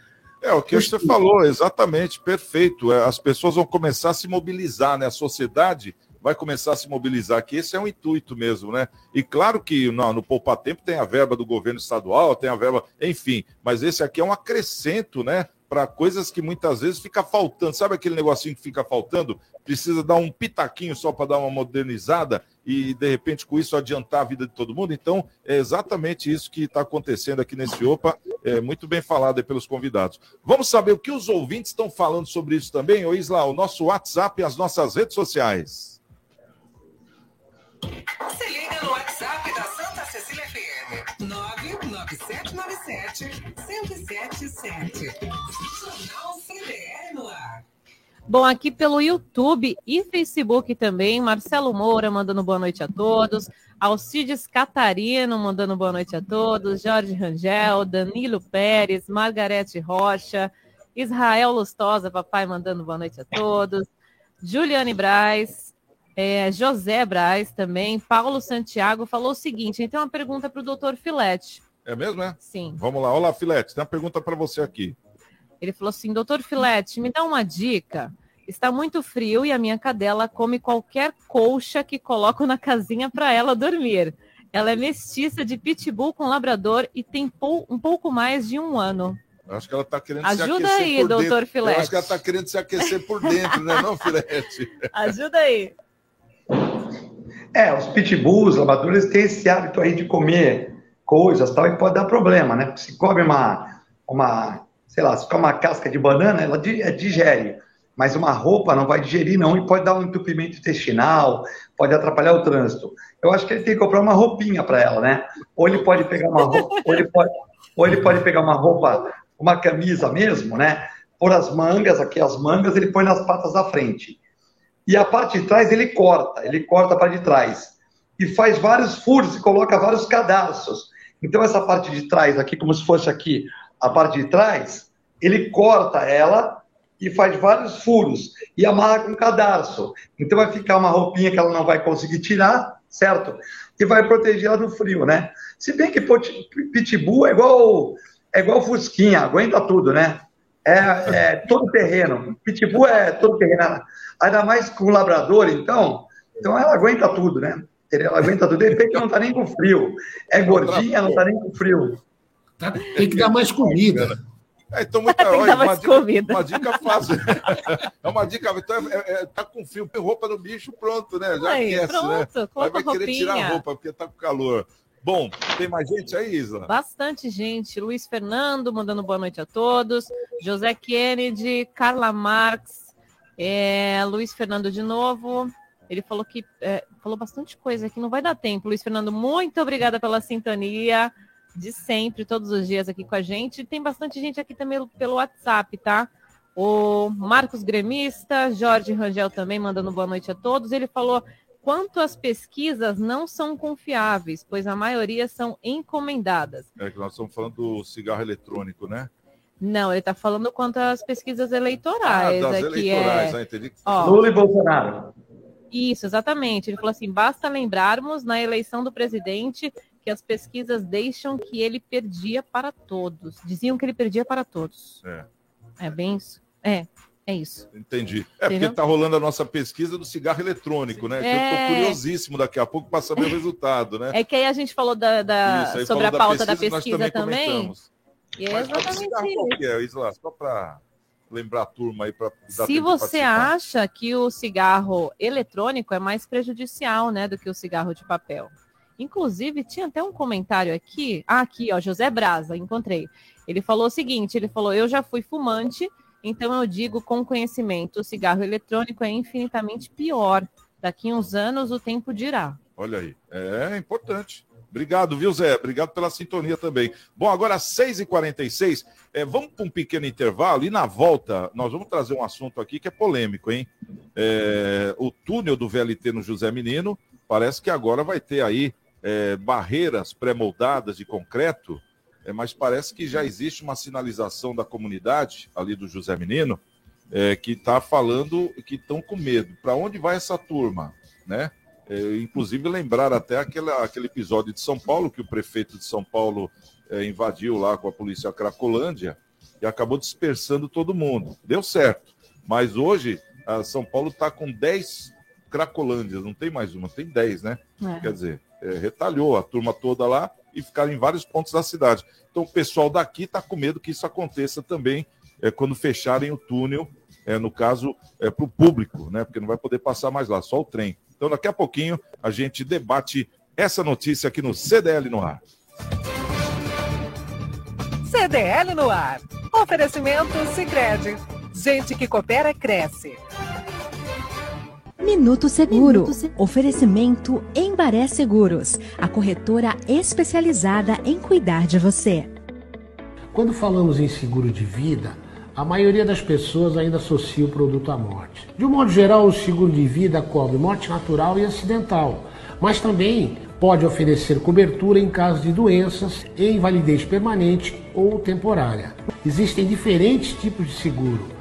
Speaker 9: É, o que você falou, exatamente, perfeito. É, As pessoas vão começar a se mobilizar, né? A sociedade vai começar a se mobilizar, que esse é o intuito mesmo, né? E claro que no, no Poupa Tempo tem a verba do governo estadual, tem a verba, enfim, mas esse aqui é um acrescento, né? Para coisas que muitas vezes fica faltando. Sabe aquele negocinho que fica faltando? Precisa dar um pitaquinho só para dar uma modernizada e, de repente, com isso adiantar a vida de todo mundo. Então, é exatamente isso que está acontecendo aqui nesse OPA. É muito bem falado pelos convidados. Vamos saber o que os ouvintes estão falando sobre isso também, ô Isla, o nosso WhatsApp e as nossas redes sociais.
Speaker 8: Se liga no WhatsApp da Santa Cecília FM. 99797-1077. Jornal CDL no ar.
Speaker 10: Bom, aqui pelo YouTube e Facebook também, Marcelo Moura mandando boa noite a todos, Alcides Catarino mandando boa noite a todos, Jorge Rangel, Danilo Pérez, Margarete Rocha, Israel Lustosa, papai mandando boa noite a todos, Juliane Braz, é, José Braz também, Paulo Santiago falou o seguinte, então uma pergunta para o doutor Filete.
Speaker 9: É mesmo, é?
Speaker 10: Sim.
Speaker 9: Vamos lá. Olá, Filete, tem uma pergunta para você aqui.
Speaker 10: Ele falou assim, doutor Filete, me dá uma dica. Está muito frio e a minha cadela come qualquer colcha que coloco na casinha para ela dormir. Ela é mestiça de pitbull com labrador e tem pou- um pouco mais de um ano.
Speaker 9: Acho que ela está querendo se
Speaker 10: Ajuda
Speaker 9: aquecer
Speaker 10: aí,
Speaker 9: por
Speaker 10: doutor
Speaker 9: dentro.
Speaker 10: Filete.
Speaker 9: Eu acho que ela está querendo se aquecer por dentro, né, não, Filete?
Speaker 10: Ajuda aí.
Speaker 12: É, os pitbulls, labradores, têm esse hábito aí de comer coisas tal, e pode dar problema, né? Se come uma, uma sei lá, se come uma casca de banana, ela é, digere. Mas uma roupa não vai digerir, não, e pode dar um entupimento intestinal, pode atrapalhar o trânsito. Eu acho que ele tem que comprar uma roupinha para ela, né? Ou ele pode pegar uma roupa, ou ele pode, ou ele pode pegar uma roupa, uma camisa mesmo, né? Pôr as mangas, aqui as mangas, ele põe nas patas da frente. E a parte de trás ele corta, ele corta a parte de trás. E faz vários furos e coloca vários cadarços. Então essa parte de trás aqui, como se fosse aqui a parte de trás, ele corta ela e faz vários furos e amarra com cadarço. Então vai ficar uma roupinha que ela não vai conseguir tirar, certo? E vai proteger ela do frio, né? Se bem que pitbull é igual é igual fusquinha, aguenta tudo, né? É, é todo terreno. Pitbull é todo terreno. Ainda mais com labrador, então, então ela aguenta tudo, né? Ela aguenta tudo. De repente não tá nem com frio. É gordinha, não tá nem com frio.
Speaker 13: Tem que dar mais comida.
Speaker 9: É, então, muita,
Speaker 10: dar
Speaker 9: uma, dica, uma dica fácil. é uma dica. Então, é, é, tá com frio, põe roupa no bicho, pronto, né? Já
Speaker 10: Aí,
Speaker 9: aquece,
Speaker 10: pronto,
Speaker 9: né? Aí vai querer tirar a
Speaker 10: roupinha.
Speaker 9: roupa porque tá com calor. Bom, tem mais gente aí, Isla?
Speaker 10: Bastante gente. Luiz Fernando mandando boa noite a todos. José Kennedy, Carla Marx, é, Luiz Fernando de novo. Ele falou que é, falou bastante coisa aqui, não vai dar tempo. Luiz Fernando, muito obrigada pela sintonia de sempre, todos os dias aqui com a gente. Tem bastante gente aqui também pelo WhatsApp, tá? O Marcos Gremista, Jorge Rangel também mandando boa noite a todos. Ele falou quanto as pesquisas não são confiáveis, pois a maioria são encomendadas.
Speaker 9: É que nós estamos falando do cigarro eletrônico, né?
Speaker 10: Não, ele está falando quanto às pesquisas eleitorais.
Speaker 9: Ah, das
Speaker 10: aqui
Speaker 9: eleitorais,
Speaker 10: é...
Speaker 9: ah, entendi.
Speaker 10: Ó,
Speaker 12: Lula e Bolsonaro.
Speaker 10: Isso, exatamente. Ele falou assim: basta lembrarmos na eleição do presidente que as pesquisas deixam que ele perdia para todos. Diziam que ele perdia para todos.
Speaker 9: É,
Speaker 10: É bem isso? É, é isso.
Speaker 9: entendi. É porque está rolando a nossa pesquisa do cigarro eletrônico, né? Que eu
Speaker 10: É.
Speaker 9: estou curiosíssimo daqui a pouco para saber o resultado, né?
Speaker 10: É que aí a gente falou da, da-
Speaker 9: Isso,
Speaker 10: sobre a pauta da
Speaker 9: nós
Speaker 10: pesquisa também.
Speaker 9: comentamos.
Speaker 10: E é exatamente isso.
Speaker 9: é? Só para lembrar a turma aí, para
Speaker 10: Se você acha que o cigarro eletrônico é mais prejudicial, né, do que o cigarro de papel. Inclusive, tinha até um comentário aqui. Ah, aqui, ó, José Braza, encontrei. Ele falou o seguinte: ele falou, eu já fui fumante, então eu digo com conhecimento, o cigarro eletrônico é infinitamente pior. Daqui uns anos o tempo dirá.
Speaker 9: Olha aí, é importante. Obrigado, viu, Zé? Obrigado pela sintonia também. Bom, agora às 6h46, é, vamos para um pequeno intervalo e na volta nós vamos trazer um assunto aqui que é polêmico, hein? É, o túnel do VLT no José Menino parece que agora vai ter aí é, barreiras pré-moldadas de concreto, é, mas parece que já existe uma sinalização da comunidade ali do José Menino é, que está falando que estão com medo. Para onde vai essa turma, né? É, inclusive lembrar até aquela, aquele episódio de São Paulo que o prefeito de São Paulo é, invadiu lá com a polícia Cracolândia e acabou dispersando todo mundo. Deu certo, mas hoje São Paulo está com 10 Cracolândias, não tem mais uma, tem 10, né?
Speaker 10: É.
Speaker 9: Quer dizer, é, retalhou a turma toda lá e ficaram em vários pontos da cidade. Então o pessoal daqui está com medo que isso aconteça também é, quando fecharem o túnel, é, no caso, é, para o público, né? Porque não vai poder passar mais lá, só o trem. Então, daqui a pouquinho, a gente debate essa notícia aqui no CDL no ar.
Speaker 8: CDL no ar. Oferecimento Sicredi. Gente que coopera cresce.
Speaker 16: Minuto Seguro. Oferecimento Embaré Seguros, a corretora especializada em cuidar de você.
Speaker 13: Quando falamos em seguro de vida, a maioria das pessoas ainda associa o produto à morte. De um modo geral, o seguro de vida cobre morte natural e acidental, mas também pode oferecer cobertura em caso de doenças e invalidez permanente ou temporária. Existem diferentes tipos de seguro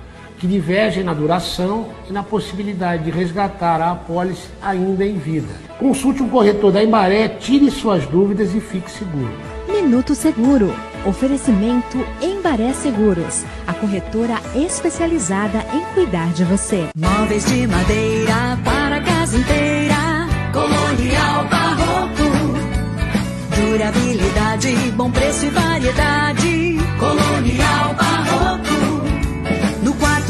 Speaker 13: que divergem na duração e na possibilidade de resgatar a apólice ainda em vida. Consulte um corretor da Embaré, tire suas dúvidas e fique seguro.
Speaker 16: Minuto Seguro. Oferecimento Embaré Seguros, a corretora especializada em cuidar de você.
Speaker 17: Móveis de madeira para a casa inteira. Colonial Barroco. Durabilidade, bom preço e variedade. Colonial Barroco.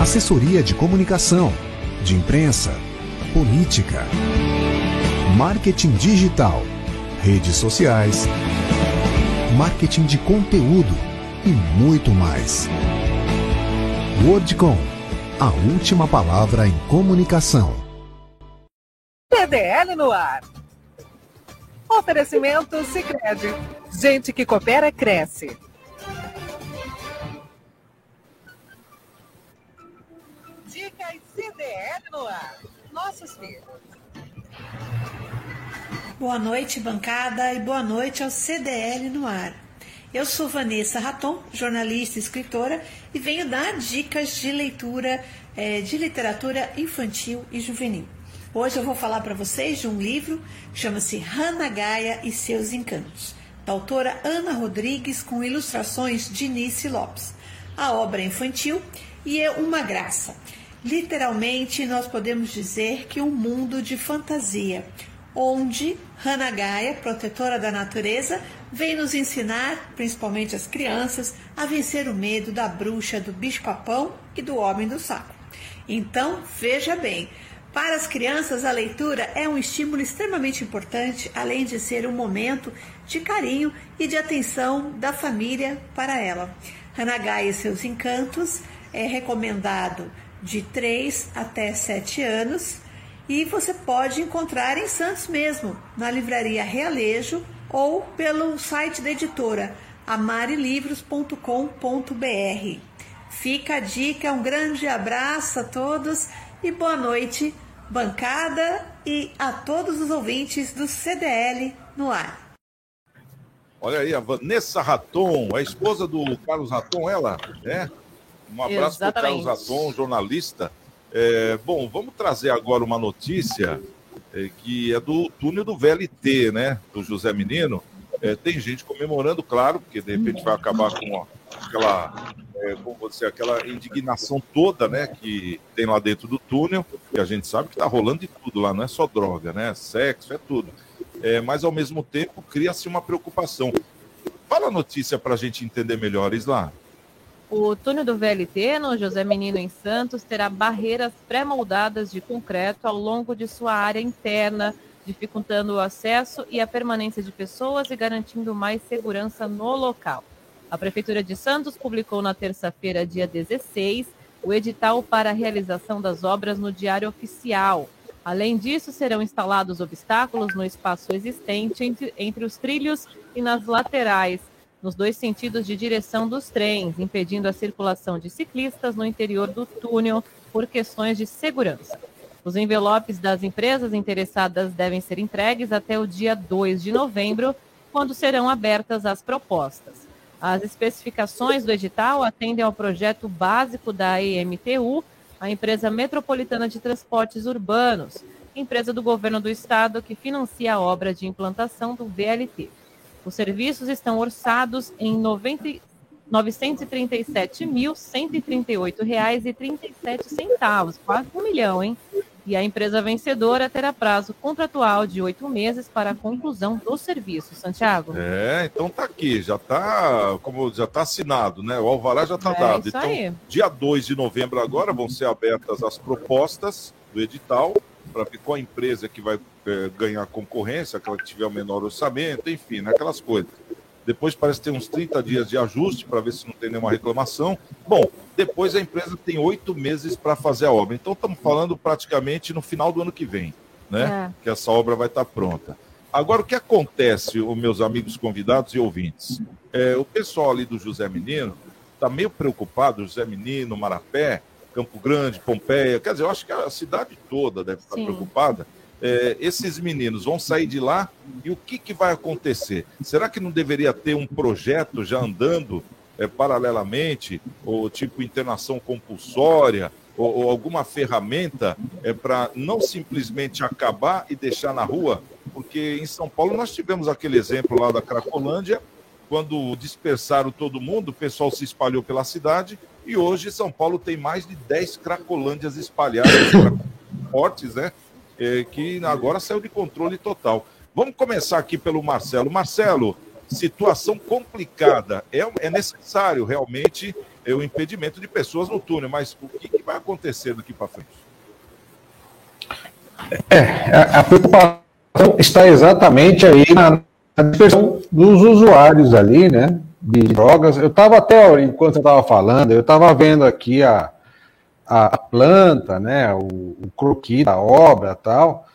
Speaker 2: assessoria de comunicação, de imprensa, política, marketing digital, redes sociais, marketing de conteúdo e muito mais. Wordcom, a última palavra em comunicação.
Speaker 8: CDL no ar. Oferecimento Sicredi. Gente que coopera cresce. CDL no ar. Nossos filhos.
Speaker 18: Boa noite, bancada, e boa noite ao CDL no ar. Eu sou Vanessa Raton, jornalista e escritora, e venho dar dicas de leitura eh, de literatura infantil e juvenil. Hoje eu vou falar para vocês de um livro que chama-se Hannah Gaia e seus Encantos, da autora Ana Rodrigues, com ilustrações de Nice Lopes. A obra é infantil e é uma graça. Literalmente, nós podemos dizer que um mundo de fantasia, onde Hannah Gaia, protetora da natureza, vem nos ensinar, principalmente as crianças, a vencer o medo da bruxa, do bicho-papão e do homem do saco. Então, veja bem, para as crianças, a leitura é um estímulo extremamente importante, além de ser um momento de carinho e de atenção da família para ela. Hanagai e seus encantos é recomendado de 3 até 7 anos e você pode encontrar em Santos mesmo, na livraria Realejo ou pelo site da editora amarelivros.com.br. Fica a dica, um grande abraço a todos e boa noite, bancada e a todos os ouvintes do CDL no ar.
Speaker 9: Olha aí, a Vanessa Raton, a esposa do Carlos Raton, ela, né? Um abraço para o Carlos Raton, jornalista. É, bom, vamos trazer agora uma notícia é, que é do túnel do VLT, né? Do José Menino. É, tem gente comemorando, claro, porque de repente vai acabar com aquela, é, como você, aquela indignação toda, né, que tem lá dentro do túnel, que a gente sabe que está rolando de tudo lá, não é só droga, né, sexo, é tudo. É, mas ao mesmo tempo cria-se uma preocupação. Fala a notícia para a gente entender melhor, Isla.
Speaker 10: O túnel do VLT, no José Menino em Santos, terá barreiras pré-moldadas de concreto ao longo de sua área interna, dificultando o acesso e a permanência de pessoas e garantindo mais segurança no local. A Prefeitura de Santos publicou na terça-feira, dia 16, o edital para a realização das obras no Diário Oficial. Além disso, serão instalados obstáculos no espaço existente entre, entre os trilhos e nas laterais, nos dois sentidos de direção dos trens, impedindo a circulação de ciclistas no interior do túnel por questões de segurança. Os envelopes das empresas interessadas devem ser entregues até o dia 2 de novembro, quando serão abertas as propostas. As especificações do edital atendem ao projeto básico da EMTU, a Empresa Metropolitana de Transportes Urbanos, empresa do governo do estado que financia a obra de implantação do VLT. Os serviços estão orçados em R$ 937.138,37, quase um milhão, hein? E a empresa vencedora terá prazo contratual de oito meses para a conclusão do serviço. Santiago?
Speaker 9: É, então tá aqui, já tá, como já tá assinado, né? O alvará já tá
Speaker 10: É
Speaker 9: dado. Então,
Speaker 10: aí.
Speaker 9: dia 2 de novembro agora vão ser abertas as propostas do edital para ver qual a empresa que vai eh, ganhar concorrência, aquela que tiver o menor orçamento, enfim, né, aquelas coisas. Depois parece ter uns 30 dias de ajuste para ver se não tem nenhuma reclamação. Bom, depois a empresa tem oito meses para fazer a obra. Então estamos falando praticamente no final do ano que vem, né? Que essa obra vai estar pronta. Agora, o que acontece, os meus amigos convidados e ouvintes? É, o pessoal ali do José Menino está meio preocupado, José Menino, Marapé, Campo Grande, Pompeia, quer dizer, eu acho que a cidade toda deve estar
Speaker 10: Sim.
Speaker 9: preocupada. É, esses meninos vão sair de lá e o que, que vai acontecer? Será que não deveria ter um projeto já andando é, paralelamente, ou tipo internação compulsória, ou, ou alguma ferramenta é, para não simplesmente acabar e deixar na rua? Porque em São Paulo nós tivemos aquele exemplo lá da Cracolândia, quando dispersaram todo mundo, o pessoal se espalhou pela cidade e hoje São Paulo tem mais de 10 Cracolândias espalhadas, fortes, né? É, que agora saiu de controle total. Vamos começar aqui pelo Marcelo. Marcelo, situação complicada. É, é necessário realmente é, o impedimento de pessoas no túnel, mas o que, que vai acontecer daqui para frente?
Speaker 1: É, a, preocupação está exatamente aí na, na dispersão dos usuários ali, né? De drogas. Eu estava até, enquanto eu estava falando, eu estava vendo aqui a, a, planta, né? O, o croquis da obra tal.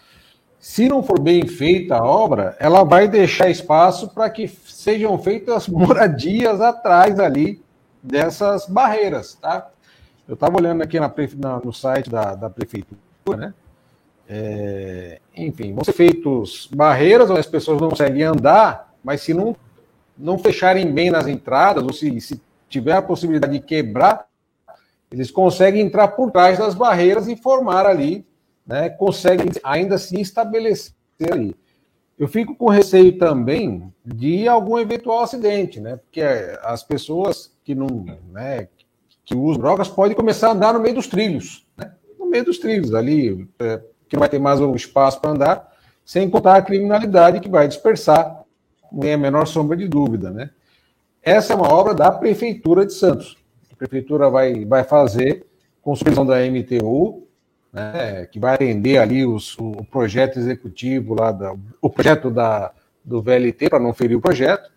Speaker 1: Se não for bem feita a obra, ela vai deixar espaço para que sejam feitas moradias atrás ali dessas barreiras, tá? Eu estava olhando aqui na, na- no site da, da prefeitura, né? É, enfim, vão ser feitos barreiras onde as pessoas não conseguem andar, mas se não, não fecharem bem nas entradas, ou se, se tiver a possibilidade de quebrar, eles conseguem entrar por trás das barreiras e formar ali, né, conseguem ainda se estabelecer ali. Eu fico com receio também de algum eventual acidente, né? Porque as pessoas que não, né, que usam drogas podem começar a andar no meio dos trilhos, né? No meio dos trilhos ali, é, que não vai ter mais o espaço para andar, sem contar a criminalidade que vai dispersar, não tem a menor sombra de dúvida, né? Essa é uma obra da Prefeitura de Santos. A Prefeitura vai, vai fazer com supervisão da MTU, né, que vai atender ali os- o, projeto executivo lá, da, o projeto da, do VLT, para não ferir o projeto.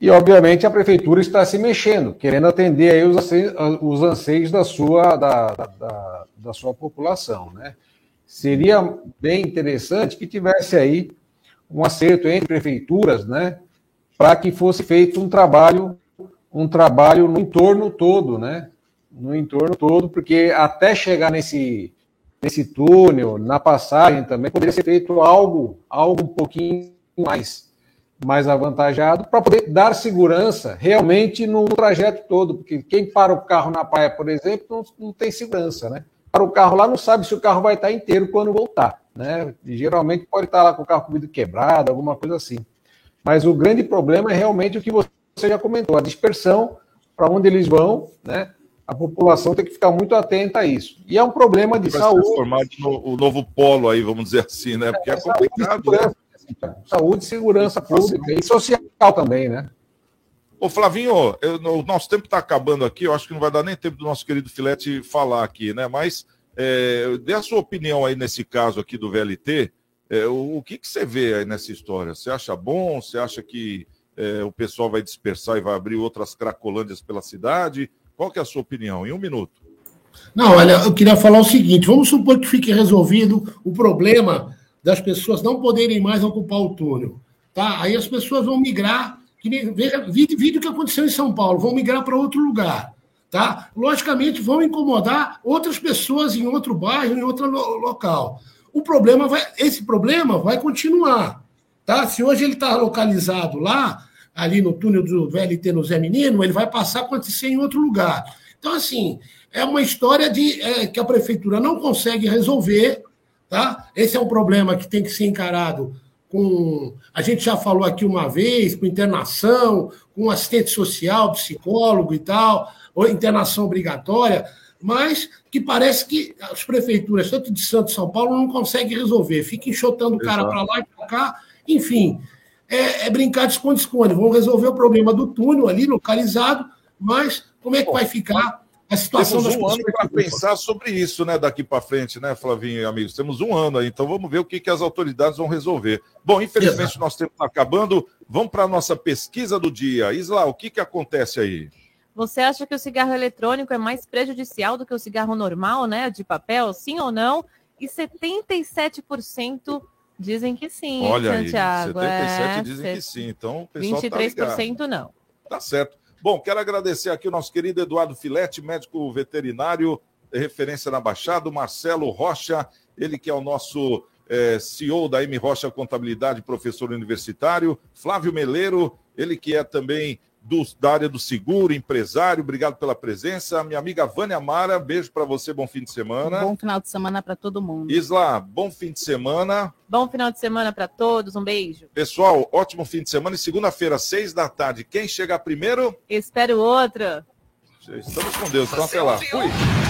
Speaker 1: E, obviamente, a prefeitura está se mexendo, querendo atender aí os anseios, os anseios da, sua, da, da- da sua população. Né? Seria bem interessante que tivesse aí um acerto entre prefeituras, né, para que fosse feito um trabalho, um trabalho no entorno todo, né, no entorno todo, porque até chegar nesse, nesse túnel, na passagem também, poderia ser feito algo, algo um pouquinho mais, mais avantajado, para poder dar segurança realmente no trajeto todo, porque quem para o carro na praia, por exemplo, não, não tem segurança, né? Para o carro lá, não sabe se o carro vai estar inteiro quando voltar, né? E geralmente pode estar lá com o carro com o vidro quebrado, alguma coisa assim. Mas o grande problema é realmente o que você já comentou, a dispersão, para onde eles vão, né? A população tem que ficar muito atenta a isso. E é um problema de
Speaker 9: Vai
Speaker 1: saúde.
Speaker 9: transformar o novo polo aí, vamos dizer assim, né? Porque é complicado, né?
Speaker 1: Saúde, segurança pública e social também, né?
Speaker 9: Ô, Flavinho, eu- o nosso tempo está acabando aqui, eu acho que não vai dar nem tempo do nosso querido Filete falar aqui, né? Mas é, dê a sua opinião aí nesse caso aqui do VLT. é, o, o que, que você vê aí nessa história? Você acha bom? Você acha que é, o pessoal vai dispersar e vai abrir outras cracolândias pela cidade? Qual que é a sua opinião? Em um minuto.
Speaker 13: Não, olha, eu queria falar o seguinte: vamos supor que fique resolvido o problema das pessoas não poderem mais ocupar o túnel. Tá? Aí as pessoas vão migrar, que nem, veja, vídeo, vídeo que aconteceu em São Paulo, vão migrar para outro lugar. Tá? Logicamente, vão incomodar outras pessoas em outro bairro, em outro lo- local. O problema vai, esse problema vai continuar. Tá? Se hoje ele está localizado lá, ali no túnel do VLT no Zé Menino, ele vai passar a acontecer em outro lugar. Então, assim, é uma história de é, que a prefeitura não consegue resolver. Tá? Esse é um problema que tem que ser encarado com. A gente já falou aqui uma vez, com internação, com assistente social, psicólogo e tal, ou internação obrigatória, mas que parece que as prefeituras, tanto de Santos e São Paulo, não conseguem resolver. Fica enxotando o cara para lá e para cá, enfim. É, é brincar de esconde-esconde. Vão resolver o problema do túnel ali, localizado, mas como é que vai ficar a situação
Speaker 9: Temos
Speaker 13: das
Speaker 9: um ano para pensar sobre isso, né, daqui para frente, né, Flavinho e amigos? Temos um ano aí, então vamos ver o que, que as autoridades vão resolver. Bom, infelizmente nosso tempo está acabando. Vamos para a nossa pesquisa do dia. Isla, o que, que acontece aí?
Speaker 10: Você acha que o cigarro eletrônico é mais prejudicial do que o cigarro normal, né? De papel, sim ou não? E 77% dizem que sim, hein,
Speaker 9: Olha aí,
Speaker 10: Santiago.
Speaker 9: 77
Speaker 10: É,
Speaker 9: dizem que sim. Então o pessoal tá ligado.
Speaker 10: 23% não.
Speaker 9: Tá certo. Bom, quero agradecer aqui o nosso querido Eduardo Filete, médico veterinário, referência na Baixada, o Marcelo Rocha, ele que é o nosso eh, CEO da M Rocha Contabilidade, professor universitário, Flávio Meleiro, ele que é também do- da área do seguro, empresário, obrigado pela presença. Minha amiga Vânia Mara, beijo para você, bom fim de semana.
Speaker 11: Bom final de semana para todo mundo.
Speaker 9: Isla, bom fim de semana.
Speaker 10: Bom final de semana para todos, um beijo.
Speaker 9: Pessoal, ótimo fim de semana. E segunda-feira, seis da tarde, quem chegar primeiro?
Speaker 10: Espero outra.
Speaker 9: Estamos com Deus. Então até lá. Fui.